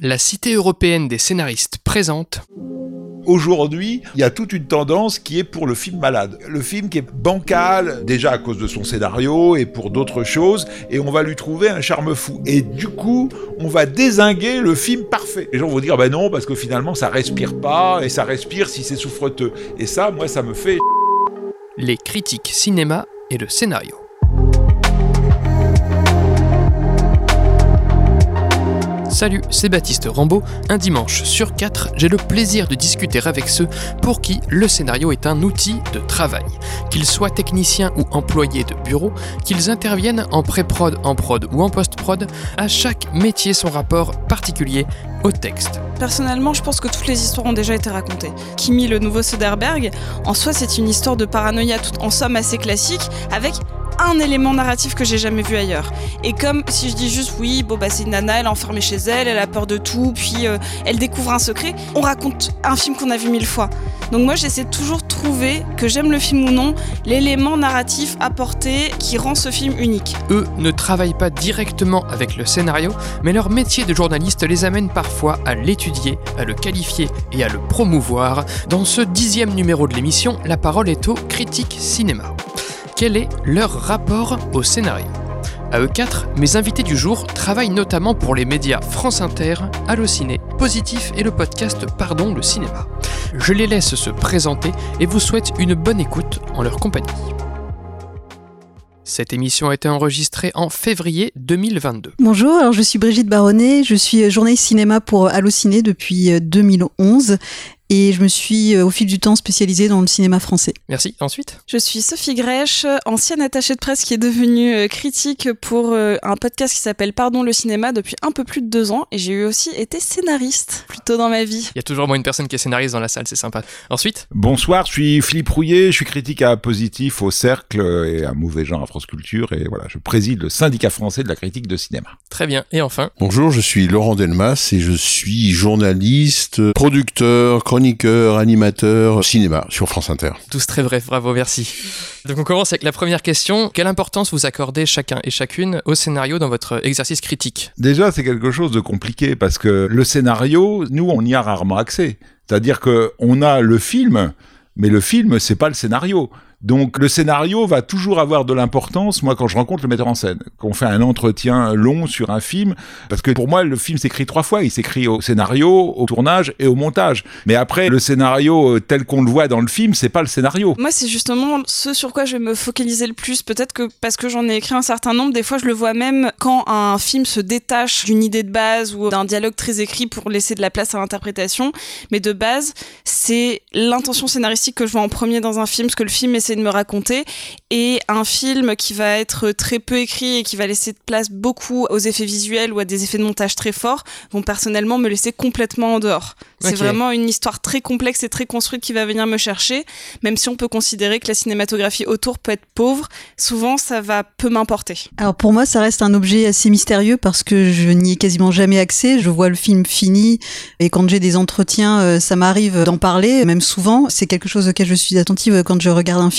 la Cité européenne des scénaristes présente Aujourd'hui, il y a toute une tendance qui est pour le film malade. Le film qui est bancal, déjà à cause de son scénario et pour d'autres choses, et on va lui trouver un charme fou. Et du coup, on va désinguer le film parfait. Les gens vont dire, ben non, parce que finalement, ça respire pas, et ça respire si c'est souffreteux. Et ça, moi, ça me fait... Les critiques cinéma et le scénario. Salut, c'est Baptiste Rambaud. Un dimanche sur quatre, j'ai le plaisir de discuter avec ceux pour qui le scénario est un outil de travail. Qu'ils soient techniciens ou employés de bureau, qu'ils interviennent en pré-prod, en prod ou en post-prod, à chaque métier son rapport particulier au texte. Personnellement, je pense que toutes les histoires ont déjà été racontées. Kimi, le nouveau Soderbergh, en soi, c'est une histoire de paranoïa tout en somme assez classique, avec un élément narratif que j'ai jamais vu ailleurs. Et comme si je dis juste oui, bon bah c'est une nana, elle est enfermée chez elle, elle a peur de tout, puis euh, elle découvre un secret, on raconte un film qu'on a vu mille fois. Donc moi j'essaie toujours de trouver, que j'aime le film ou non, l'élément narratif apporté qui rend ce film unique. Eux ne travaillent pas directement avec le scénario, mais leur métier de journaliste les amène parfois à l'étudier, à le qualifier et à le promouvoir. Dans ce dixième numéro de l'émission, la parole est au critique cinéma quel est leur rapport au scénario À eux quatre, mes invités du jour travaillent notamment pour les médias France Inter, Allociné, Positif et le podcast Pardon le cinéma. Je les laisse se présenter et vous souhaite une bonne écoute en leur compagnie. Cette émission a été enregistrée en février 2022. Bonjour, alors je suis Brigitte Baronnet, je suis journaliste cinéma pour Allociné depuis 2011 et je me suis euh, au fil du temps spécialisée dans le cinéma français. Merci. Ensuite? Je suis Sophie Grèche, ancienne attachée de presse qui est devenue euh, critique pour euh, un podcast qui s'appelle Pardon le cinéma depuis un peu plus de deux ans et j'ai eu aussi été scénariste plus tôt dans ma vie. Il y a toujours moins une personne qui est scénariste dans la salle, c'est sympa. Ensuite? Bonsoir, je suis Philippe Rouillet, je suis critique à Positif au Cercle et à Mauvais Genre à France Culture et voilà, je préside le syndicat français de la critique de cinéma. Très bien. Et enfin? Bonjour, je suis Laurent Delmas et je suis journaliste, producteur, chroniqueur, animateur, cinéma sur France Inter. Tous très bref, bravo, merci. Donc on commence avec la première question. Quelle importance vous accordez chacun et chacune au scénario dans votre exercice critique? Déjà, c'est quelque chose de compliqué parce que le scénario, nous, on y a rarement accès. C'est-à-dire que on a le film, mais le film, c'est pas le scénario. Donc le scénario va toujours avoir de l'importance, moi quand je rencontre le metteur en scène, qu'on fait un entretien long sur un film, parce que pour moi le film s'écrit trois fois, il s'écrit au scénario, au tournage et au montage. Mais après le scénario euh, tel qu'on le voit dans le film, c'est pas le scénario. Moi c'est justement ce sur quoi je vais me focaliser le plus, peut-être que parce que j'en ai écrit un certain nombre, des fois je le vois même quand un film se détache d'une idée de base ou d'un dialogue très écrit pour laisser de la place à l'interprétation, mais de base c'est l'intention scénaristique que je vois en premier dans un film, ce que le film essaie de me raconter, et un film qui va être très peu écrit et qui va laisser de place beaucoup aux effets visuels ou à des effets de montage très forts, vont personnellement me laisser complètement en dehors. C'est vraiment une histoire très complexe et très construite qui va venir me chercher, même si on peut considérer que la cinématographie autour peut être pauvre, souvent ça va peu m'importer. Alors pour moi, ça reste un objet assez mystérieux parce que je n'y ai quasiment jamais accès. Je vois le film fini et quand j'ai des entretiens, euh, ça m'arrive d'en parler, même souvent. C'est quelque chose auquel je suis attentive quand je regarde un film.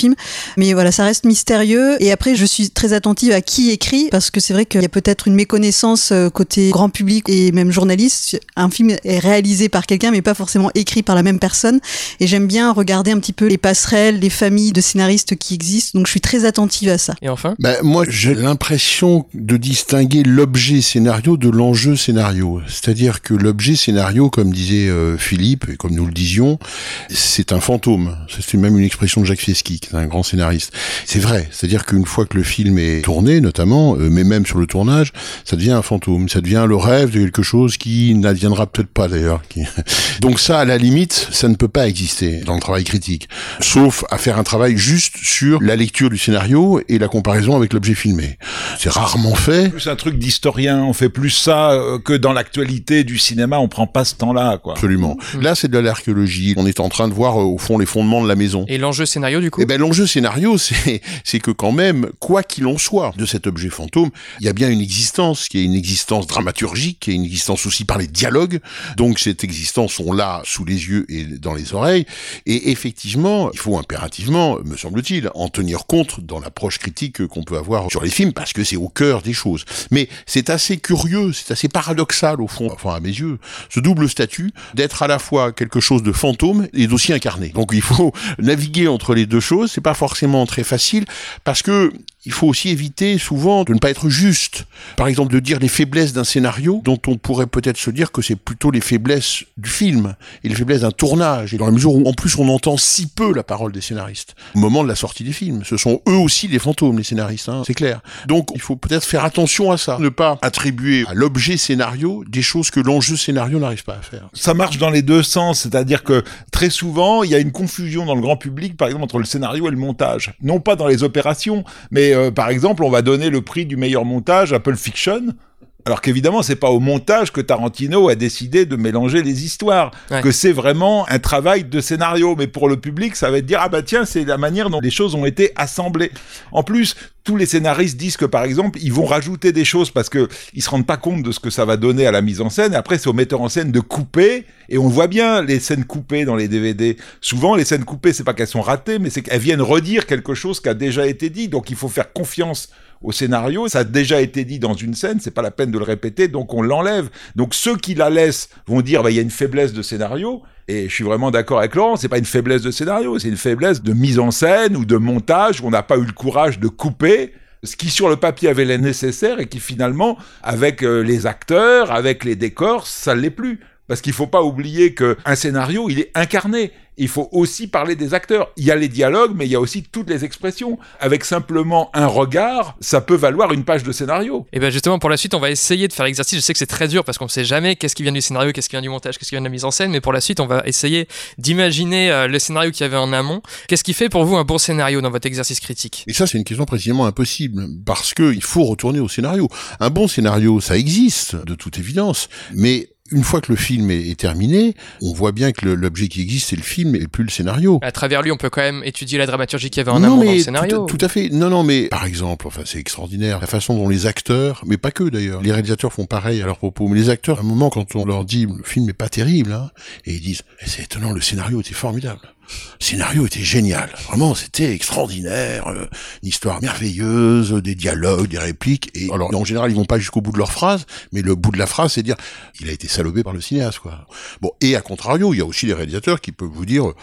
Mais voilà, ça reste mystérieux. Et après, je suis très attentive à qui écrit parce que c'est vrai qu'il y a peut-être une méconnaissance euh, côté grand public et même journaliste. Un film est réalisé par quelqu'un mais pas forcément écrit par la même personne. Et j'aime bien regarder un petit peu les passerelles, les familles de scénaristes qui existent. Donc je suis très attentive à ça. Et enfin? Ben, moi, j'ai l'impression de distinguer l'objet scénario de l'enjeu scénario. C'est-à-dire que l'objet scénario, comme disait euh, Philippe, et comme nous le disions, c'est un fantôme. C'est même une expression de Jacques Fieschi, qui est un grand scénariste. C'est vrai. C'est-à-dire qu'une fois que le film est tourné, notamment, euh, mais même sur le tournage, ça devient un fantôme. Ça devient le rêve de quelque chose qui n'adviendra peut-être pas d'ailleurs. Qui- Donc ça, à la limite, ça ne peut pas exister dans le travail critique. Sauf à faire un travail juste sur la lecture du scénario et la comparaison avec l'objet filmé. C'est rarement fait. plus un truc d'historien, on fait plus ça euh, que dans l'actualité du cinéma, on prend pas ce temps-là quoi. Absolument. Là, c'est de l'archéologie. On est en train de voir euh, au fond les fondements de la maison. Et l'enjeu scénario du coup? Eh ben l'enjeu scénario, c'est que quand même, quoi qu'il en soit de cet objet fantôme, il y a bien une existence, qui est une existence dramaturgique, qui est une existence aussi par les dialogues. Donc cette existence, on l'a sous les yeux et dans les oreilles. Et effectivement, il faut impérativement, me semble-t-il, en tenir compte dans l'approche critique qu'on peut avoir sur les films, parce que c'est au cœur des choses. Mais c'est assez curieux, c'est assez paradoxal au fond, enfin à mes yeux, ce double statut d'être à la fois quelque chose de fantôme et d'aussi incarné. Donc il faut naviguer entre les deux choses. C'est pas forcément très facile parce que il faut aussi éviter souvent de ne pas être juste. Par exemple, de dire les faiblesses d'un scénario dont on pourrait peut-être se dire que c'est plutôt les faiblesses du film et les faiblesses d'un tournage. Et dans la mesure où en plus on entend si peu la parole des scénaristes au moment de la sortie des films. Ce sont eux aussi les fantômes, les scénaristes, hein, c'est clair. Donc il faut peut-être faire attention à ça. Ne pas attribuer à l'objet scénario des choses que l'enjeu scénario n'arrive pas à faire. Ça marche dans les deux sens, c'est-à-dire que très souvent il y a une confusion dans le grand public, par exemple, entre le scénario et le montage. Non pas dans les opérations, mais euh, par exemple, on va donner le prix du meilleur montage Pulp Fiction. Alors qu'évidemment, c'est pas au montage que Tarantino a décidé de mélanger les histoires, Ouais. que c'est vraiment un travail de scénario. Mais pour le public, ça va être dire ah bah tiens, c'est la manière dont les choses ont été assemblées. En plus, tous les scénaristes disent que par exemple, ils vont rajouter des choses parce que ils se rendent pas compte de ce que ça va donner à la mise en scène. Et après, c'est au metteur en scène de couper. Et on voit bien les scènes coupées dans les DVD. Souvent, les scènes coupées, c'est pas qu'elles sont ratées, mais c'est qu'elles viennent redire quelque chose qui a déjà été dit. Donc, il faut faire confiance au scénario. Ça a déjà été dit dans une scène, c'est pas la peine de le répéter, donc on l'enlève. Donc ceux qui la laissent vont dire, bah, il y a une faiblesse de scénario. Et je suis vraiment d'accord avec Laurent, c'est pas une faiblesse de scénario, c'est une faiblesse de mise en scène ou de montage où on n'a pas eu le courage de couper ce qui sur le papier avait l'air nécessaire et qui finalement, avec euh, les acteurs, avec les décors, ça l'est plus. Parce qu'il faut pas oublier que un scénario, il est incarné. Il faut aussi parler des acteurs. Il y a les dialogues, mais il y a aussi toutes les expressions. Avec simplement un regard, ça peut valoir une page de scénario. Et bien justement, pour la suite, on va essayer de faire l'exercice. Je sais que c'est très dur parce qu'on ne sait jamais qu'est-ce qui vient du scénario, qu'est-ce qui vient du montage, qu'est-ce qui vient de la mise en scène. Mais pour la suite, on va essayer d'imaginer euh, le scénario qu'il y avait en amont. Qu'est-ce qui fait pour vous un bon scénario dans votre exercice critique? Et ça, c'est une question précisément impossible, parce que il faut retourner au scénario. Un bon scénario, ça existe, de toute évidence, mais une fois que le film est, est terminé, on voit bien que l'objet qui existe, c'est le film et plus le scénario. À travers lui, on peut quand même étudier la dramaturgie qu'il y avait en non, amont dans le scénario. Tout, à- tout à fait. Non, non, mais par exemple, enfin, c'est extraordinaire la façon dont les acteurs, mais pas que d'ailleurs, les réalisateurs font pareil à leur propos. Mais les acteurs, à un moment, quand on leur dit le film est pas terrible, hein, et ils disent Eh, c'est étonnant, le scénario était formidable. Le scénario était génial. Vraiment, c'était extraordinaire. euh, une histoire merveilleuse, des dialogues, des répliques. Et alors, en général, ils vont pas jusqu'au bout de leur phrase, mais le bout de la phrase, c'est dire il a été salopé par le cinéaste, quoi. Bon, et à contrario, il y a aussi les réalisateurs qui peuvent vous dire euh,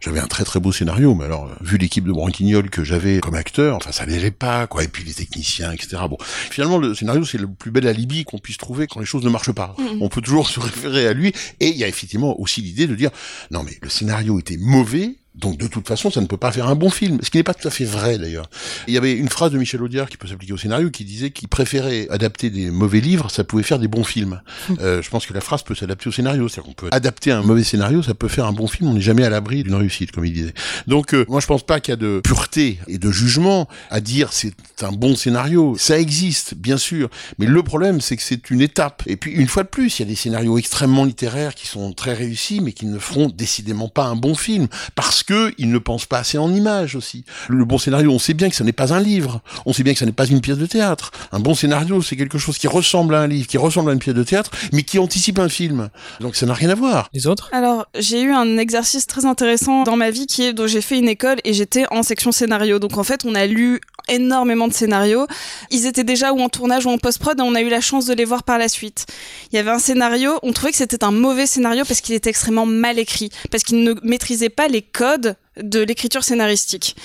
j'avais un très très beau scénario, mais alors, euh, vu l'équipe de Branquignol que j'avais comme acteur, enfin, ça n'allait pas, quoi. Et puis les techniciens, etc. Bon, finalement, le scénario, c'est le plus bel alibi qu'on puisse trouver quand les choses ne marchent pas. On peut toujours se référer à lui. Et il y a effectivement aussi l'idée de dire non, mais le scénario était mauvais trouver donc de toute façon, ça ne peut pas faire un bon film, ce qui n'est pas tout à fait vrai d'ailleurs. Il y avait une phrase de Michel Audiard qui peut s'appliquer au scénario qui disait qu'il préférait adapter des mauvais livres, ça pouvait faire des bons films. Euh, je pense que la phrase peut s'adapter au scénario, c'est-à-dire qu'on peut adapter un mauvais scénario, ça peut faire un bon film, on n'est jamais à l'abri d'une réussite, comme il disait. Donc euh, moi je pense pas qu'il y a de pureté et de jugement à dire c'est un bon scénario. Ça existe, bien sûr, mais le problème c'est que c'est une étape. Et puis une fois de plus, il y a des scénarios extrêmement littéraires qui sont très réussis, mais qui ne feront décidément pas un bon film parce que ils ne pensent pas assez en images aussi. Le bon scénario, on sait bien que ça n'est pas un livre, on sait bien que ça n'est pas une pièce de théâtre. Un bon scénario, c'est quelque chose qui ressemble à un livre, qui ressemble à une pièce de théâtre, mais qui anticipe un film. Donc ça n'a rien à voir. Les autres? Alors, j'ai eu un exercice très intéressant dans ma vie qui est dont j'ai fait une école et j'étais en section scénario. Donc en fait, on a lu énormément de scénarios. Ils étaient déjà ou en tournage ou en post-prod et on a eu la chance de les voir par la suite. Il y avait un scénario, on trouvait que c'était un mauvais scénario parce qu'il était extrêmement mal écrit, parce qu'il ne maîtrisait pas les codes de l'écriture scénaristique.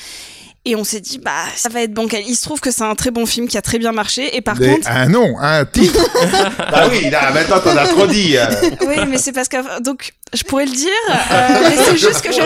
Et on s'est dit, bah, ça va être bancal. Il se trouve que c'est un très bon film qui a très bien marché. Et par Des- contre, un nom, un titre. bah oui, là, maintenant t'en as trop dit. euh. oui, mais c'est parce que donc je pourrais le dire, euh, mais c'est juste que je.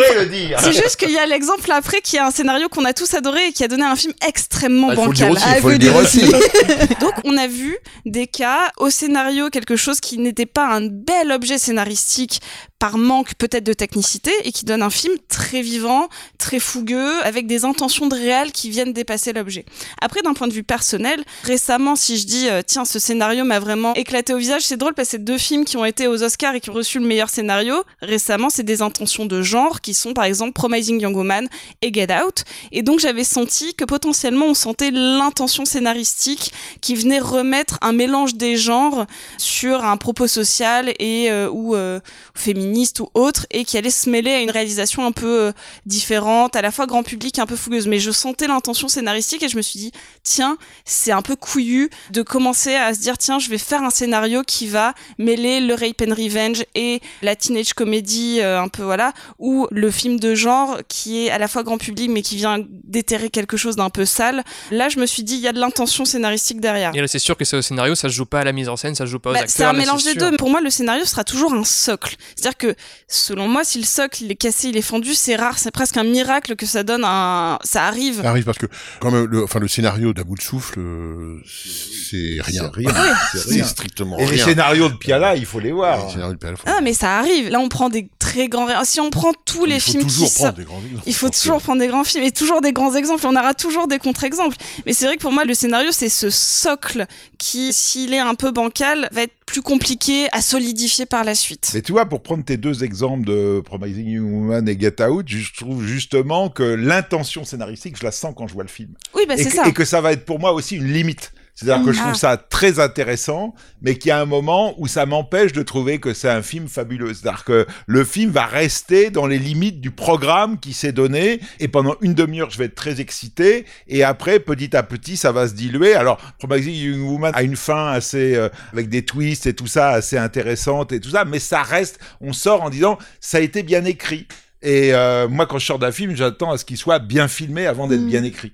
C'est juste qu'il y a l'exemple après qui est un scénario qu'on a tous adoré et qui a donné un film extrêmement Ah, bancal. aussi, il faut le dire aussi. Donc on a vu des cas au scénario quelque chose qui n'était pas un bel objet scénaristique par manque peut-être de technicité et qui donne un film très vivant, très fougueux, avec des intentions de réel qui viennent dépasser l'objet. Après, d'un point de vue personnel, récemment, si je dis euh, tiens, ce scénario m'a vraiment éclaté au visage, c'est drôle parce que c'est deux films qui ont été aux Oscars et qui ont reçu le meilleur scénario récemment, c'est des intentions de genre qui sont par exemple Promising Young Woman et Get Out. Et donc j'avais senti que potentiellement on sentait l'intention scénaristique qui venait remettre un mélange des genres sur un propos social et euh, ou euh, féministe ou autre et qui allait se mêler à une réalisation un peu euh, différente, à la fois grand public un peu fougueuse. Mais je sentais l'intention scénaristique et je me suis dit tiens c'est un peu couillu de commencer à se dire tiens je vais faire un scénario qui va mêler le rape and revenge et la teenage comédie un peu voilà ou le film de genre qui est à la fois grand public mais qui vient déterrer quelque chose d'un peu sale. Là je me suis dit il y a de l'intention scénaristique derrière. Et là, c'est sûr que c'est au scénario, ça se joue pas à la mise en scène, ça se joue pas aux Bah, acteurs. c'est un mélange des deux. Pour moi, le scénario sera toujours un socle. C'est-à-dire que, selon moi, si le socle il est cassé, il est fendu, c'est rare. C'est presque un miracle que ça donne un. Ça arrive. Ça arrive parce que, comme le, enfin, le scénario d'À bout de souffle, euh, c'est rien. C'est rien. C'est strictement Et les scénarios de Piala, il faut les voir. Les scénarios de Pierre Lafont. Ah, mais ça arrive. Là, on prend des très grands. Si on prend tous les il faut films toujours qui prendre sortent. des grands exemples. Il faut toujours prendre des grands films et toujours des grands exemples. On aura toujours des contre-exemples. Mais c'est vrai que pour moi, le scénario, c'est ce socle qui, s'il est un peu bancal, va être plus compliqué à solidifier par la suite. Mais tu vois, pour prendre tes deux exemples de Promising Young Woman et Get Out, je trouve justement que l'intention scénaristique, je la sens quand je vois le film. Oui, bah c'est ça. et que ça va être pour moi aussi une limite. C'est-à-dire que je Ah. trouve ça très intéressant, mais qu'il y a un moment où ça m'empêche de trouver que c'est un film fabuleux. C'est-à-dire que le film va rester dans les limites du programme qui s'est donné, et pendant une demi-heure, je vais être très excité, et après, petit à petit, ça va se diluer. Alors, Promising Young Woman a une fin assez, euh, avec des twists et tout ça, assez intéressante et tout ça, mais ça reste, on sort en disant, ça a été bien écrit. Et euh, moi, quand je sors d'un film, j'attends à ce qu'il soit bien filmé avant d'être Mm. bien écrit.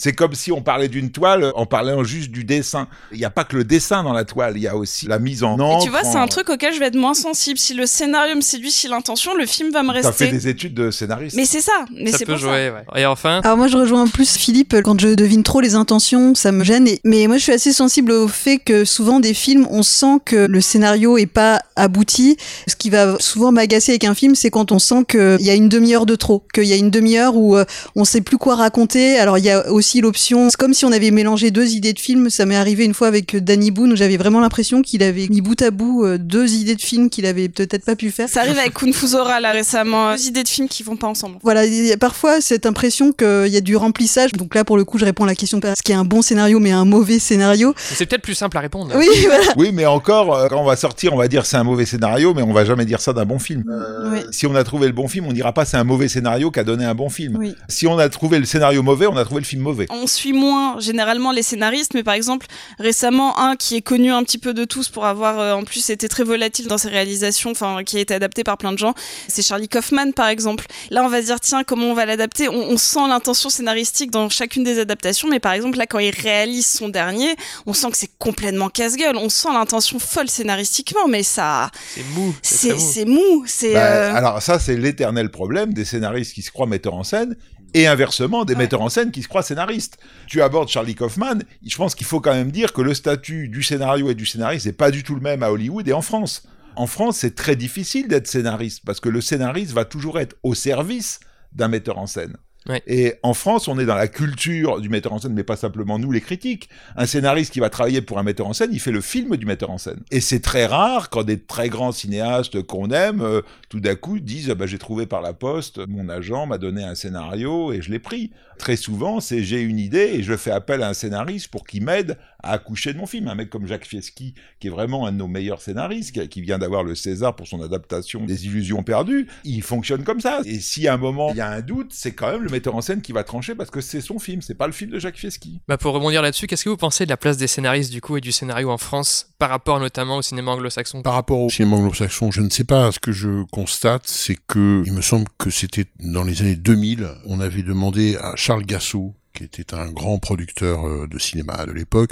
C'est comme si on parlait d'une toile en parlant juste du dessin. Il n'y a pas que le dessin dans la toile, il y a aussi la mise en Et encre. tu vois, c'est en- un truc auquel je vais être moins sensible. Si le scénario me séduit, si l'intention, le film va me T'as fait rester. des études de scénariste. Mais c'est ça. Mais Ça peut pour jouer, ouais. Et enfin, Alors moi je rejoins plus Philippe quand je devine trop les intentions, ça me gêne. Et- mais moi je suis assez sensible au fait que souvent des films, on sent que le scénario est pas abouti. Ce qui va souvent m'agacer avec un film, c'est quand on sent qu'il y a une demi-heure de trop, qu'il y a une demi-heure où euh, on sait plus quoi raconter. Alors il y a aussi l'option, c'est comme si on avait mélangé deux idées de film. Ça m'est arrivé une fois avec Danny Boone où j'avais vraiment l'impression qu'il avait mis bout à bout euh, deux idées de film qu'il avait peut-être pas pu faire. Ça arrive avec Kung Fu Zora là récemment. Deux idées de films qui vont pas ensemble. Voilà, il y a parfois cette impression qu'il y a du remplissage. Donc là, pour le coup, je réponds à la question pas ce qui est un bon scénario, mais un mauvais scénario? c'est peut-être plus simple à répondre. Oui, voilà. Oui, mais encore, euh, quand on va sortir, on va dire c'est un mauvais scénario, mais on va jamais dire ça d'un bon film. Oui. Si on a trouvé le bon film, on dira pas c'est un mauvais scénario qui a donné un bon film. Oui. Si on a trouvé le scénario mauvais, on a trouvé le film mauvais. On suit moins généralement les scénaristes, mais par exemple récemment un qui est connu un petit peu de tous pour avoir euh, en plus été très volatile dans ses réalisations, enfin qui a été adapté par plein de gens, c'est Charlie Kaufman par exemple. Là on va se dire tiens comment on va l'adapter? On, on sent l'intention scénaristique dans chacune des adaptations, mais par exemple là quand il réalise son dernier, on sent que c'est complètement casse-gueule. On sent l'intention folle scénaristiquement, mais ça C'est mou. C'est c'est très mou. c'est mou, c'est Bah, euh, Alors ça, c'est l'éternel problème des scénaristes qui se croient metteurs en scène et inversement des Ouais. metteurs en scène qui se croient scénaristes. Tu abordes Charlie Kaufman, je pense qu'il faut quand même dire que le statut du scénario et du scénariste n'est pas du tout le même à Hollywood et en France. En France, c'est très difficile d'être scénariste parce que le scénariste va toujours être au service d'un metteur en scène. Et en France, on est dans la culture du metteur en scène, mais pas simplement nous, les critiques. Un scénariste qui va travailler pour un metteur en scène, il fait le film du metteur en scène. Et c'est très rare quand des très grands cinéastes qu'on aime, euh, tout d'un coup, disent ah bah, j'ai trouvé par la poste, mon agent m'a donné un scénario et je l'ai pris. Très souvent, c'est j'ai une idée et je fais appel à un scénariste pour qu'il m'aide à accoucher de mon film. Un mec comme Jacques Fieschi, qui est vraiment un de nos meilleurs scénaristes, qui, qui vient d'avoir le César pour son adaptation des Illusions perdues, il fonctionne comme ça. Et si à un moment il y a un doute, c'est quand même le metteur en scène qui va trancher parce que c'est son film, c'est pas le film de Jacques Fieschi. Bah pour rebondir là-dessus, qu'est-ce que vous pensez de la place des scénaristes du coup et du scénario en France par rapport notamment au cinéma anglo-saxon? Par rapport au cinéma anglo-saxon, je ne sais pas. Ce que je constate, c'est que il me semble que c'était dans les années 2000, on avait demandé à Charles Gassot qui était un grand producteur euh, de cinéma de l'époque,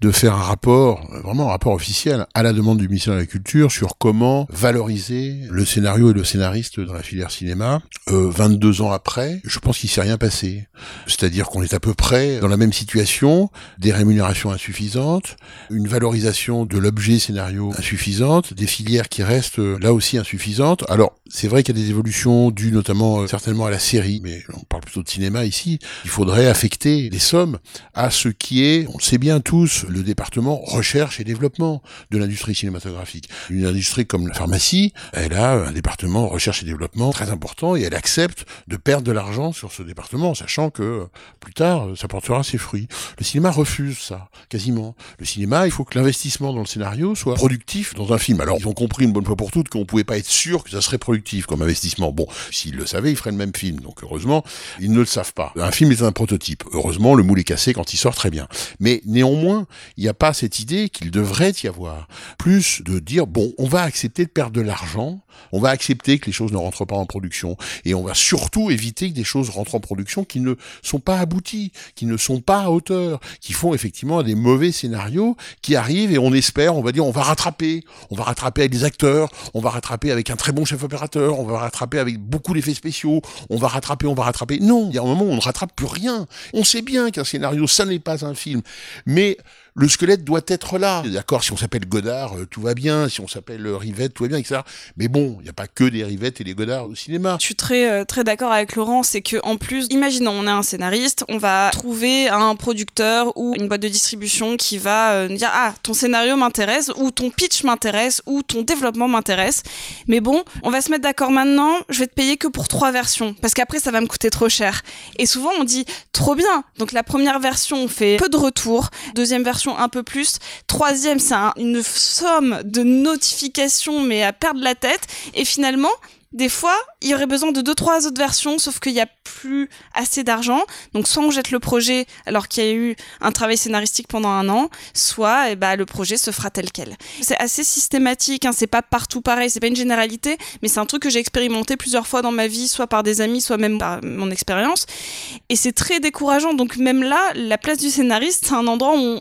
de faire un rapport, euh, vraiment un rapport officiel, à la demande du ministère de la Culture sur comment valoriser le scénario et le scénariste dans la filière cinéma. Euh, 22 ans après, je pense qu'il s'est rien passé. C'est-à-dire qu'on est à peu près dans la même situation, des rémunérations insuffisantes, une valorisation de l'objet scénario insuffisante, des filières qui restent euh, là aussi insuffisantes. Alors, c'est vrai qu'il y a des évolutions dues notamment certainement à la série, mais on parle plutôt de cinéma ici. Il faudrait d'affecter les sommes à ce qui est, on le sait bien tous, le département recherche et développement de l'industrie cinématographique. Une industrie comme la pharmacie, elle a un département recherche et développement très important et elle accepte de perdre de l'argent sur ce département, sachant que plus tard, ça portera ses fruits. Le cinéma refuse ça, quasiment. Le cinéma, il faut que l'investissement dans le scénario soit productif dans un film. Alors, ils ont compris une bonne fois pour toutes qu'on pouvait pas être sûr que ça serait productif comme investissement. Bon, s'ils le savaient, ils feraient le même film. Donc, heureusement, ils ne le savent pas. Un film est un prototype. Heureusement, le moule est cassé quand il sort très bien. Mais néanmoins, il n'y a pas cette idée qu'il devrait y avoir. Plus de dire, bon, on va accepter de perdre de l'argent, on va accepter que les choses ne rentrent pas en production, et on va surtout éviter que des choses rentrent en production qui ne sont pas abouties, qui ne sont pas à hauteur, qui font effectivement des mauvais scénarios qui arrivent et on espère, on va dire, on va rattraper, on va rattraper avec des acteurs, on va rattraper avec un très bon chef opérateur, on va rattraper avec beaucoup d'effets spéciaux, on va rattraper, on va rattraper. Non, il y a un moment où on ne rattrape plus rien. On sait bien qu'un scénario, ça n'est pas un film. Mais le squelette doit être là. D'accord, si on s'appelle Godard, euh, tout va bien. Si on s'appelle euh, Rivette, tout va bien, etc. Mais bon, il n'y a pas que des Rivettes et des Godard au cinéma. Je suis très euh, très d'accord avec Laurent, c'est que en plus, imaginons, on est un scénariste, on va trouver un producteur ou une boîte de distribution qui va nous dire ah ton scénario m'intéresse ou ton pitch m'intéresse ou ton développement m'intéresse. Mais bon, on va se mettre d'accord maintenant. Je vais te payer que pour trois versions parce qu'après ça va me coûter trop cher. Et souvent on dit trop bien. Donc la première version on fait peu de retours, deuxième version un peu plus. Troisième, c'est une somme de notifications, mais à perdre la tête. Et finalement, des fois, il y aurait besoin de deux, trois autres versions, sauf qu'il n'y a plus assez d'argent. Donc, soit on jette le projet alors qu'il y a eu un travail scénaristique pendant un an, soit eh ben, le projet se fera tel quel. C'est assez systématique, hein, c'est pas partout pareil, c'est pas une généralité, mais c'est un truc que j'ai expérimenté plusieurs fois dans ma vie, soit par des amis, soit même par mon expérience. Et c'est très décourageant. Donc, même là, la place du scénariste, c'est un endroit où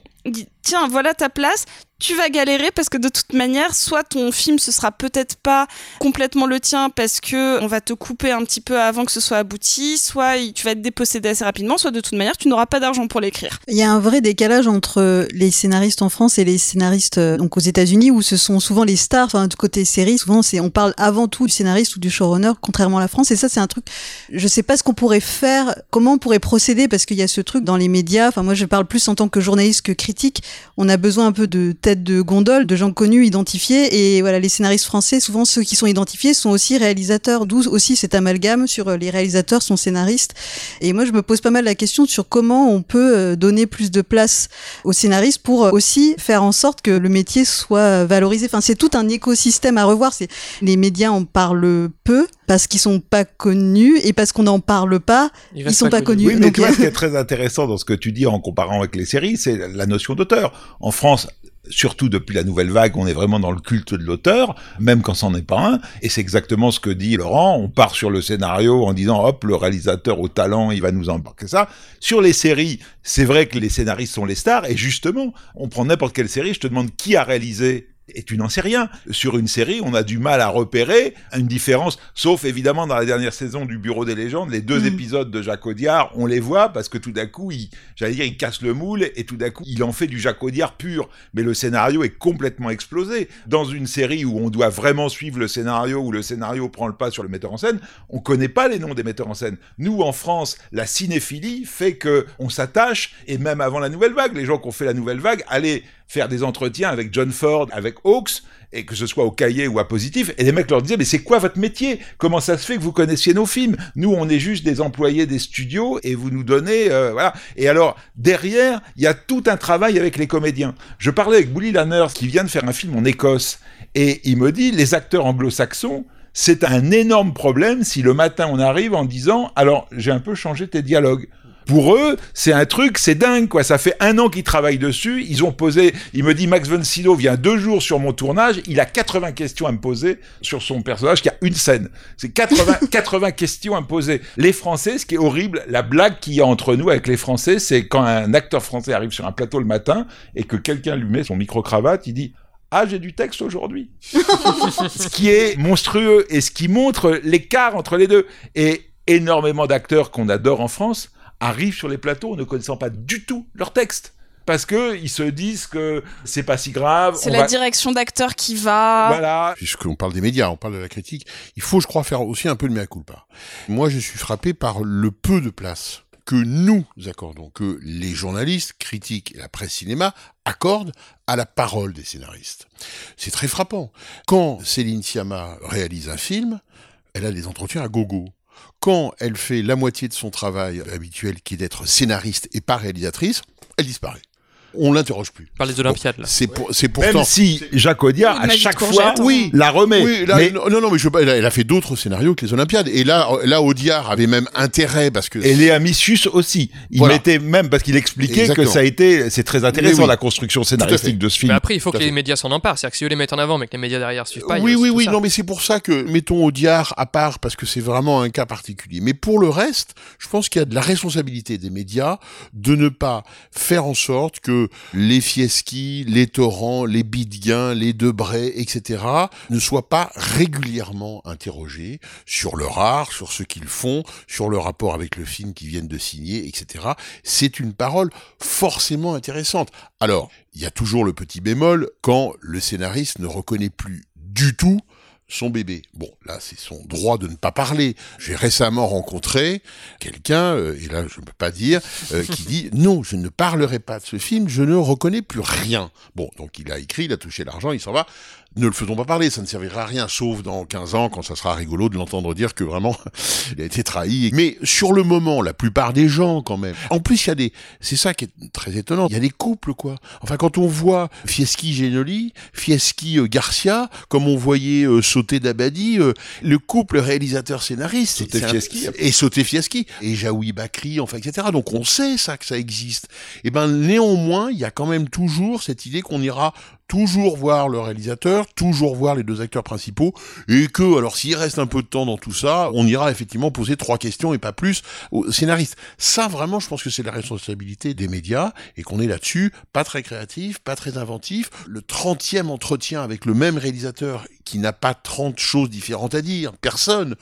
tiens, voilà ta place, tu vas galérer parce que de toute manière, soit ton film ce sera peut-être pas complètement le tien parce que on va te couper un petit peu avant que ce soit abouti, soit tu vas être dépossédé assez rapidement, soit de toute manière tu n'auras pas d'argent pour l'écrire. Il y a un vrai décalage entre les scénaristes en France et les scénaristes euh, donc aux États-Unis où ce sont souvent les stars, du côté série, souvent on parle avant tout du scénariste ou du showrunner, contrairement à la France. Et ça c'est un truc, je sais pas ce qu'on pourrait faire, comment on pourrait procéder parce qu'il y a ce truc dans les médias. Enfin moi je parle plus en tant que journaliste que critique. On a besoin un peu de tête de gondole, de gens connus, identifiés. Et voilà, les scénaristes français, souvent ceux qui sont identifiés sont aussi réalisateurs, d'où aussi cet amalgame sur euh, les réalisateurs sont scénaristes. Et moi, je me pose pas mal la question sur comment on peut euh, donner plus de place aux scénaristes pour euh, aussi faire en sorte que le métier soit valorisé. Enfin, c'est tout un écosystème à revoir. C'est les médias en parlent peu parce qu'ils sont pas connus et parce qu'on n'en parle pas, ils, sont pas, connus. Oui, mais tu vois, ce qui est très intéressant dans ce que tu dis en comparant avec les séries, c'est la notion d'auteur. En France, surtout depuis la nouvelle vague, on est vraiment dans le culte de l'auteur, même quand c'en est pas un. Et c'est exactement ce que dit Laurent. On part sur le scénario en disant, hop, le réalisateur au talent, il va nous embarquer ça. Sur les séries, c'est vrai que les scénaristes sont les stars. Et justement, on prend n'importe quelle série, je te demande qui a réalisé et tu n'en sais rien. Sur une série, on a du mal à repérer une différence, sauf évidemment dans la dernière saison du Bureau des légendes, les deux mm. épisodes de Jacques Audiard, on les voit parce que tout d'un coup, j'allais dire, il casse le moule et tout d'un coup, il en fait du Jacques Audiard pur. Mais le scénario est complètement explosé. Dans une série où on doit vraiment suivre le scénario, où le scénario prend le pas sur le metteur en scène, on connaît pas les noms des metteurs en scène. Nous, en France, la cinéphilie fait que on s'attache et même avant la nouvelle vague, les gens qui ont fait la nouvelle vague, allez faire des entretiens avec John Ford, avec Hawks, et que ce soit au cahier ou à positif, et les mecs leur disaient, mais c'est quoi votre métier? Comment ça se fait que vous connaissiez nos films? Nous, on est juste des employés des studios, et vous nous donnez... Euh, voilà. Et alors, derrière, il y a tout un travail avec les comédiens. Je parlais avec Bully Lanners, qui vient de faire un film en Écosse, et il me dit, les acteurs anglo-saxons, c'est un énorme problème si le matin on arrive en disant, alors j'ai un peu changé tes dialogues. Pour eux, c'est un truc, c'est dingue, quoi. Ça fait un an qu'ils travaillent dessus. Ils ont posé, il me dit, Max von Sydow vient deux jours sur mon tournage. Il a 80 questions à me poser sur son personnage qui a une scène. C'est 80, 80 questions à me poser. Les Français, ce qui est horrible, la blague qu'il y a entre nous avec les Français, c'est quand un acteur français arrive sur un plateau le matin et que quelqu'un lui met son micro-cravate, il dit, ah, j'ai du texte aujourd'hui. ce qui est monstrueux et ce qui montre l'écart entre les deux. Et énormément d'acteurs qu'on adore en France arrivent sur les plateaux en ne connaissant pas du tout leur texte parce que ils se disent que c'est pas si grave. C'est la direction d'acteur qui va. Voilà. Puisqu'on parle des médias, on parle de la critique, il faut, je crois, faire aussi un peu de mea culpa. Moi, je suis frappé par le peu de place que nous accordons, que les journalistes, critiques et la presse cinéma accordent à la parole des scénaristes. C'est très frappant. Quand Céline Sciamma réalise un film, elle a des entretiens à gogo. Quand elle fait la moitié de son travail habituel, qui est d'être scénariste et pas réalisatrice, elle disparaît on l'interroge plus. Par les Olympiades, là. C'est pour, c'est pourtant. Même si Jacques Audiard, à chaque fois, oui, la remet. Oui, là, non, non, mais je, elle, a, elle a fait d'autres scénarios que les Olympiades. Et là, là, Audiard avait même intérêt parce que. Et Léa Missus aussi. Il voilà. mettait même parce qu'il expliquait Exactement. que ça a été, c'est très intéressant oui. la construction scénaristique de ce film. Mais après, il faut que les médias s'en emparent. C'est-à-dire que si eux les mettent en avant, mais que les médias derrière suivent pas. Oui, oui, oui. Non, mais c'est pour ça que mettons Audiard à part parce que c'est vraiment un cas particulier. Mais pour le reste, je pense qu'il y a de la responsabilité des médias de ne pas faire en sorte que les Fieschi, les Torrents, les Bidguin, les Debray, etc., ne soient pas régulièrement interrogés sur leur art, sur ce qu'ils font, sur le rapport avec le film qu'ils viennent de signer, etc. C'est une parole forcément intéressante. Alors, il y a toujours le petit bémol quand le scénariste ne reconnaît plus du tout son bébé. Bon, là, c'est son droit de ne pas parler. J'ai récemment rencontré quelqu'un, euh, et là, je ne peux pas dire, euh, qui dit non, je ne parlerai pas de ce film, je ne reconnais plus rien. Bon, donc il a écrit, il a touché l'argent, il s'en va ne le faisons pas parler, ça ne servira à rien, sauf dans 15 ans, quand ça sera rigolo de l'entendre dire que vraiment, il a été trahi. Mais sur le moment, la plupart des gens, quand même. En plus, il y a des, c'est ça qui est très étonnant, il y a des couples, quoi. Enfin, quand on voit Fieschi Genoli, Fieschi euh, Garcia, comme on voyait euh, sauter Dabadi, euh, le couple réalisateur-scénariste. Sauter Fieschi. Et sauter Fieschi. Et Jaoui Bakri, enfin, etc. Donc on sait ça, que ça existe. Et ben, néanmoins, il y a quand même toujours cette idée qu'on ira toujours voir le réalisateur, toujours voir les deux acteurs principaux, et que, alors s'il reste un peu de temps dans tout ça, on ira effectivement poser trois questions et pas plus aux scénaristes. Ça, vraiment, je pense que c'est la responsabilité des médias, et qu'on est là-dessus, pas très créatif, pas très inventif. Le trentième entretien avec le même réalisateur qui n'a pas 30 choses différentes à dire, personne,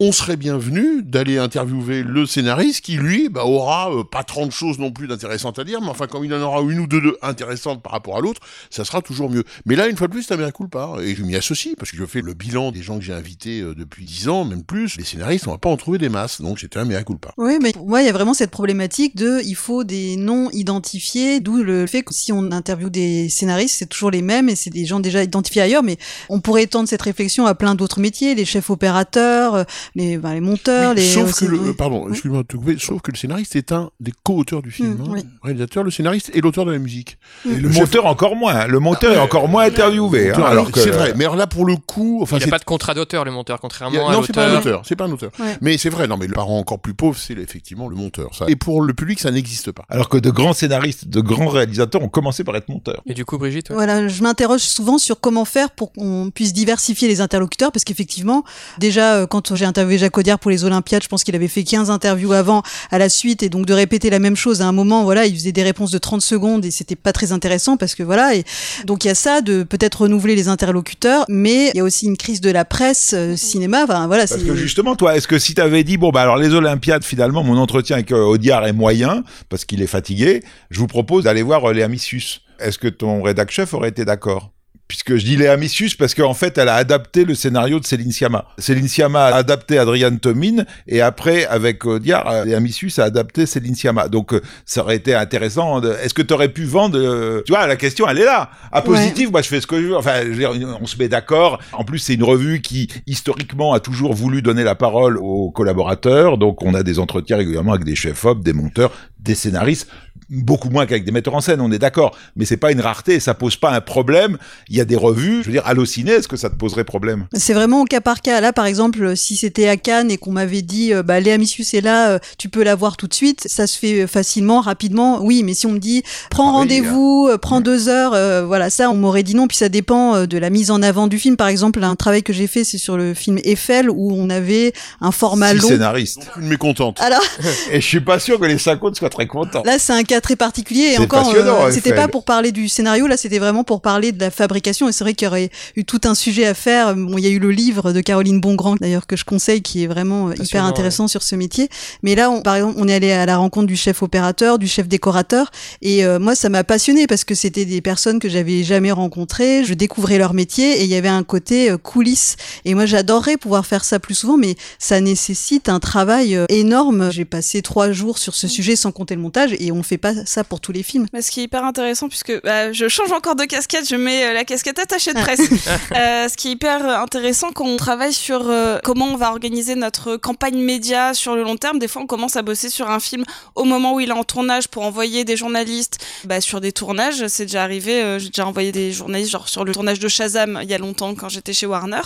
on serait bienvenu d'aller interviewer le scénariste qui, lui, bah, aura euh, pas 30 choses non plus d'intéressantes à dire, mais enfin, comme il en aura une ou deux intéressantes par rapport à l'autre, ça sera toujours mieux. Mais là, une fois de plus, un bien cool pas. Et je m'y associe, parce que je fais le bilan des gens que j'ai invités euh, depuis 10 ans, même plus. Les scénaristes, on va pas en trouver des masses. Donc, c'était un cool pas. Oui, mais moi, il y a vraiment cette problématique de, il faut des noms identifiés, d'où le fait que si on interviewe des scénaristes, c'est toujours les mêmes et c'est des gens déjà identifiés ailleurs, mais on pourrait étendre cette réflexion à plein d'autres métiers, les chefs opérateurs, euh, les, ben, les monteurs, oui, les. Sauf que le, pardon, excuse-moi de te couper, sauf que le scénariste est un des co-auteurs du film. Mmh, hein. oui. Le réalisateur, le scénariste et l'auteur de la musique. Et le, monteur encore moins. Le monteur est encore moins interviewé. Hein, alors que c'est vrai. Mais alors là, pour le coup, enfin, il n'y a pas de contrat d'auteur, le monteur, contrairement a, à non, c'est pas un l'auteur. auteur. C'est pas un auteur. Ouais. Mais c'est vrai. Non, mais le parent encore plus pauvre, c'est effectivement le monteur. Ça. Et pour le public, ça n'existe pas. Alors que de grands scénaristes, de grands réalisateurs ont commencé par être monteurs. Et du coup, Brigitte, ouais. Voilà, je m'interroge souvent sur comment faire pour qu'on puisse diversifier les interlocuteurs, parce qu'effectivement, déjà, euh, quand j'ai interviewé Jacques Audiard pour les Olympiades, je pense qu'il avait fait 15 interviews avant, à la suite, et donc de répéter la même chose à un moment, voilà, il faisait des réponses de 30 secondes, et c'était pas très intéressant, parce que voilà, et donc il y a ça, de peut-être renouveler les interlocuteurs, mais il y a aussi une crise de la presse, euh, cinéma, enfin voilà, Parce que justement, toi, est-ce que si t'avais dit, bon, bah alors les Olympiades, finalement, mon entretien avec euh, Audiard est moyen, parce qu'il est fatigué, je vous propose d'aller voir euh, Léa Missus. Est-ce que ton rédac chef aurait été d'accord? Puisque je dis Léa Missus parce qu'en fait, elle a adapté le scénario de Céline Sciamma. Céline Sciamma a adapté Adrian Tomine et après, avec Audiard, euh, Léa Missus a adapté Céline Sciamma. Donc, euh, ça aurait été intéressant. de- Est-ce que tu aurais pu vendre euh, Tu vois, la question, elle est là. À positif, moi, je fais ce que je veux. Enfin, je veux dire, on se met d'accord. En plus, c'est une revue qui, historiquement, a toujours voulu donner la parole aux collaborateurs. Donc, on a des entretiens régulièrement avec des chefs-op, des monteurs, des scénaristes beaucoup moins qu'avec des metteurs en scène, on est d'accord, mais c'est pas une rareté, et ça pose pas un problème. Il y a des revues, je veux dire, Allociné, est-ce que ça te poserait problème? C'est vraiment au cas par cas. Là, par exemple, si c'était à Cannes et qu'on m'avait dit, euh, bah, Léa Missus est là, euh, tu peux la voir tout de suite, ça se fait euh, facilement, rapidement. Oui, mais si on me dit, prends Ah oui, rendez-vous, euh, prends deux heures, euh, voilà, ça, on m'aurait dit non. Puis ça dépend euh, de la mise en avant du film. Par exemple, un travail que j'ai fait, c'est sur le film Eiffel, où on avait un format Six long. scénaristes. Une mécontente. Alors, Et je suis pas sûr que les 50 soient très contents. Là, c'est un cas cas très particulier. Et encore, euh, c'était Eiffel. pas pour parler du scénario, là, c'était vraiment pour parler de la fabrication. Et c'est vrai qu'il y aurait eu tout un sujet à faire. Bon, il y a eu le livre de Caroline Bongrand, d'ailleurs, que je conseille, qui est vraiment euh, hyper intéressant sur ce métier. Mais là, on, par exemple, on est allé à la rencontre du chef opérateur, du chef décorateur. Et euh, moi, ça m'a passionné parce que c'était des personnes que j'avais jamais rencontrées. Je découvrais leur métier et il y avait un côté euh, coulisses. Et moi, j'adorerais pouvoir faire ça plus souvent, mais ça nécessite un travail euh, énorme. J'ai passé trois jours sur ce sujet sans compter le montage et on fait pas ça pour tous les films. Mais ce qui est hyper intéressant, puisque bah, je change encore de casquette, je mets euh, la casquette attachée de Ah. presse. Euh, ce qui est hyper intéressant quand on travaille sur euh, comment on va organiser notre campagne média sur le long terme, des fois on commence à bosser sur un film au moment où il est en tournage pour envoyer des journalistes bah, sur des tournages. C'est déjà arrivé, euh, j'ai déjà envoyé des journalistes genre sur le tournage de Shazam il y a longtemps quand j'étais chez Warner.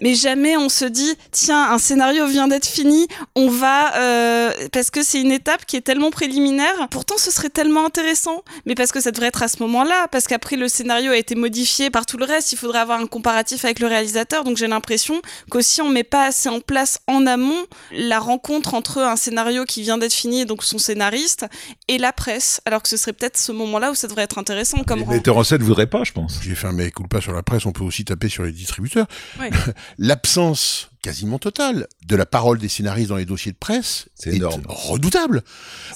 Mais jamais on se dit, tiens, un scénario vient d'être fini, on va... parce que c'est une étape qui est tellement préliminaire. Pourtant, ce serait tellement intéressant. Mais parce que ça devrait être à ce moment-là. Parce qu'après, le scénario a été modifié par tout le reste. Il faudrait avoir un comparatif avec le réalisateur. Donc j'ai l'impression qu'aussi on met pas assez en place en amont la rencontre entre un scénario qui vient d'être fini, donc son scénariste, et la presse. Alors que ce serait peut-être ce moment-là où ça devrait être intéressant. Comme Les metteurs en scène voudraient pas, je pense. J'ai fait un mec pas sur la presse, on peut aussi taper sur les distributeurs. Ouais. L'absence quasiment totale de la parole des scénaristes dans les dossiers de presse C'est est énorme. redoutable.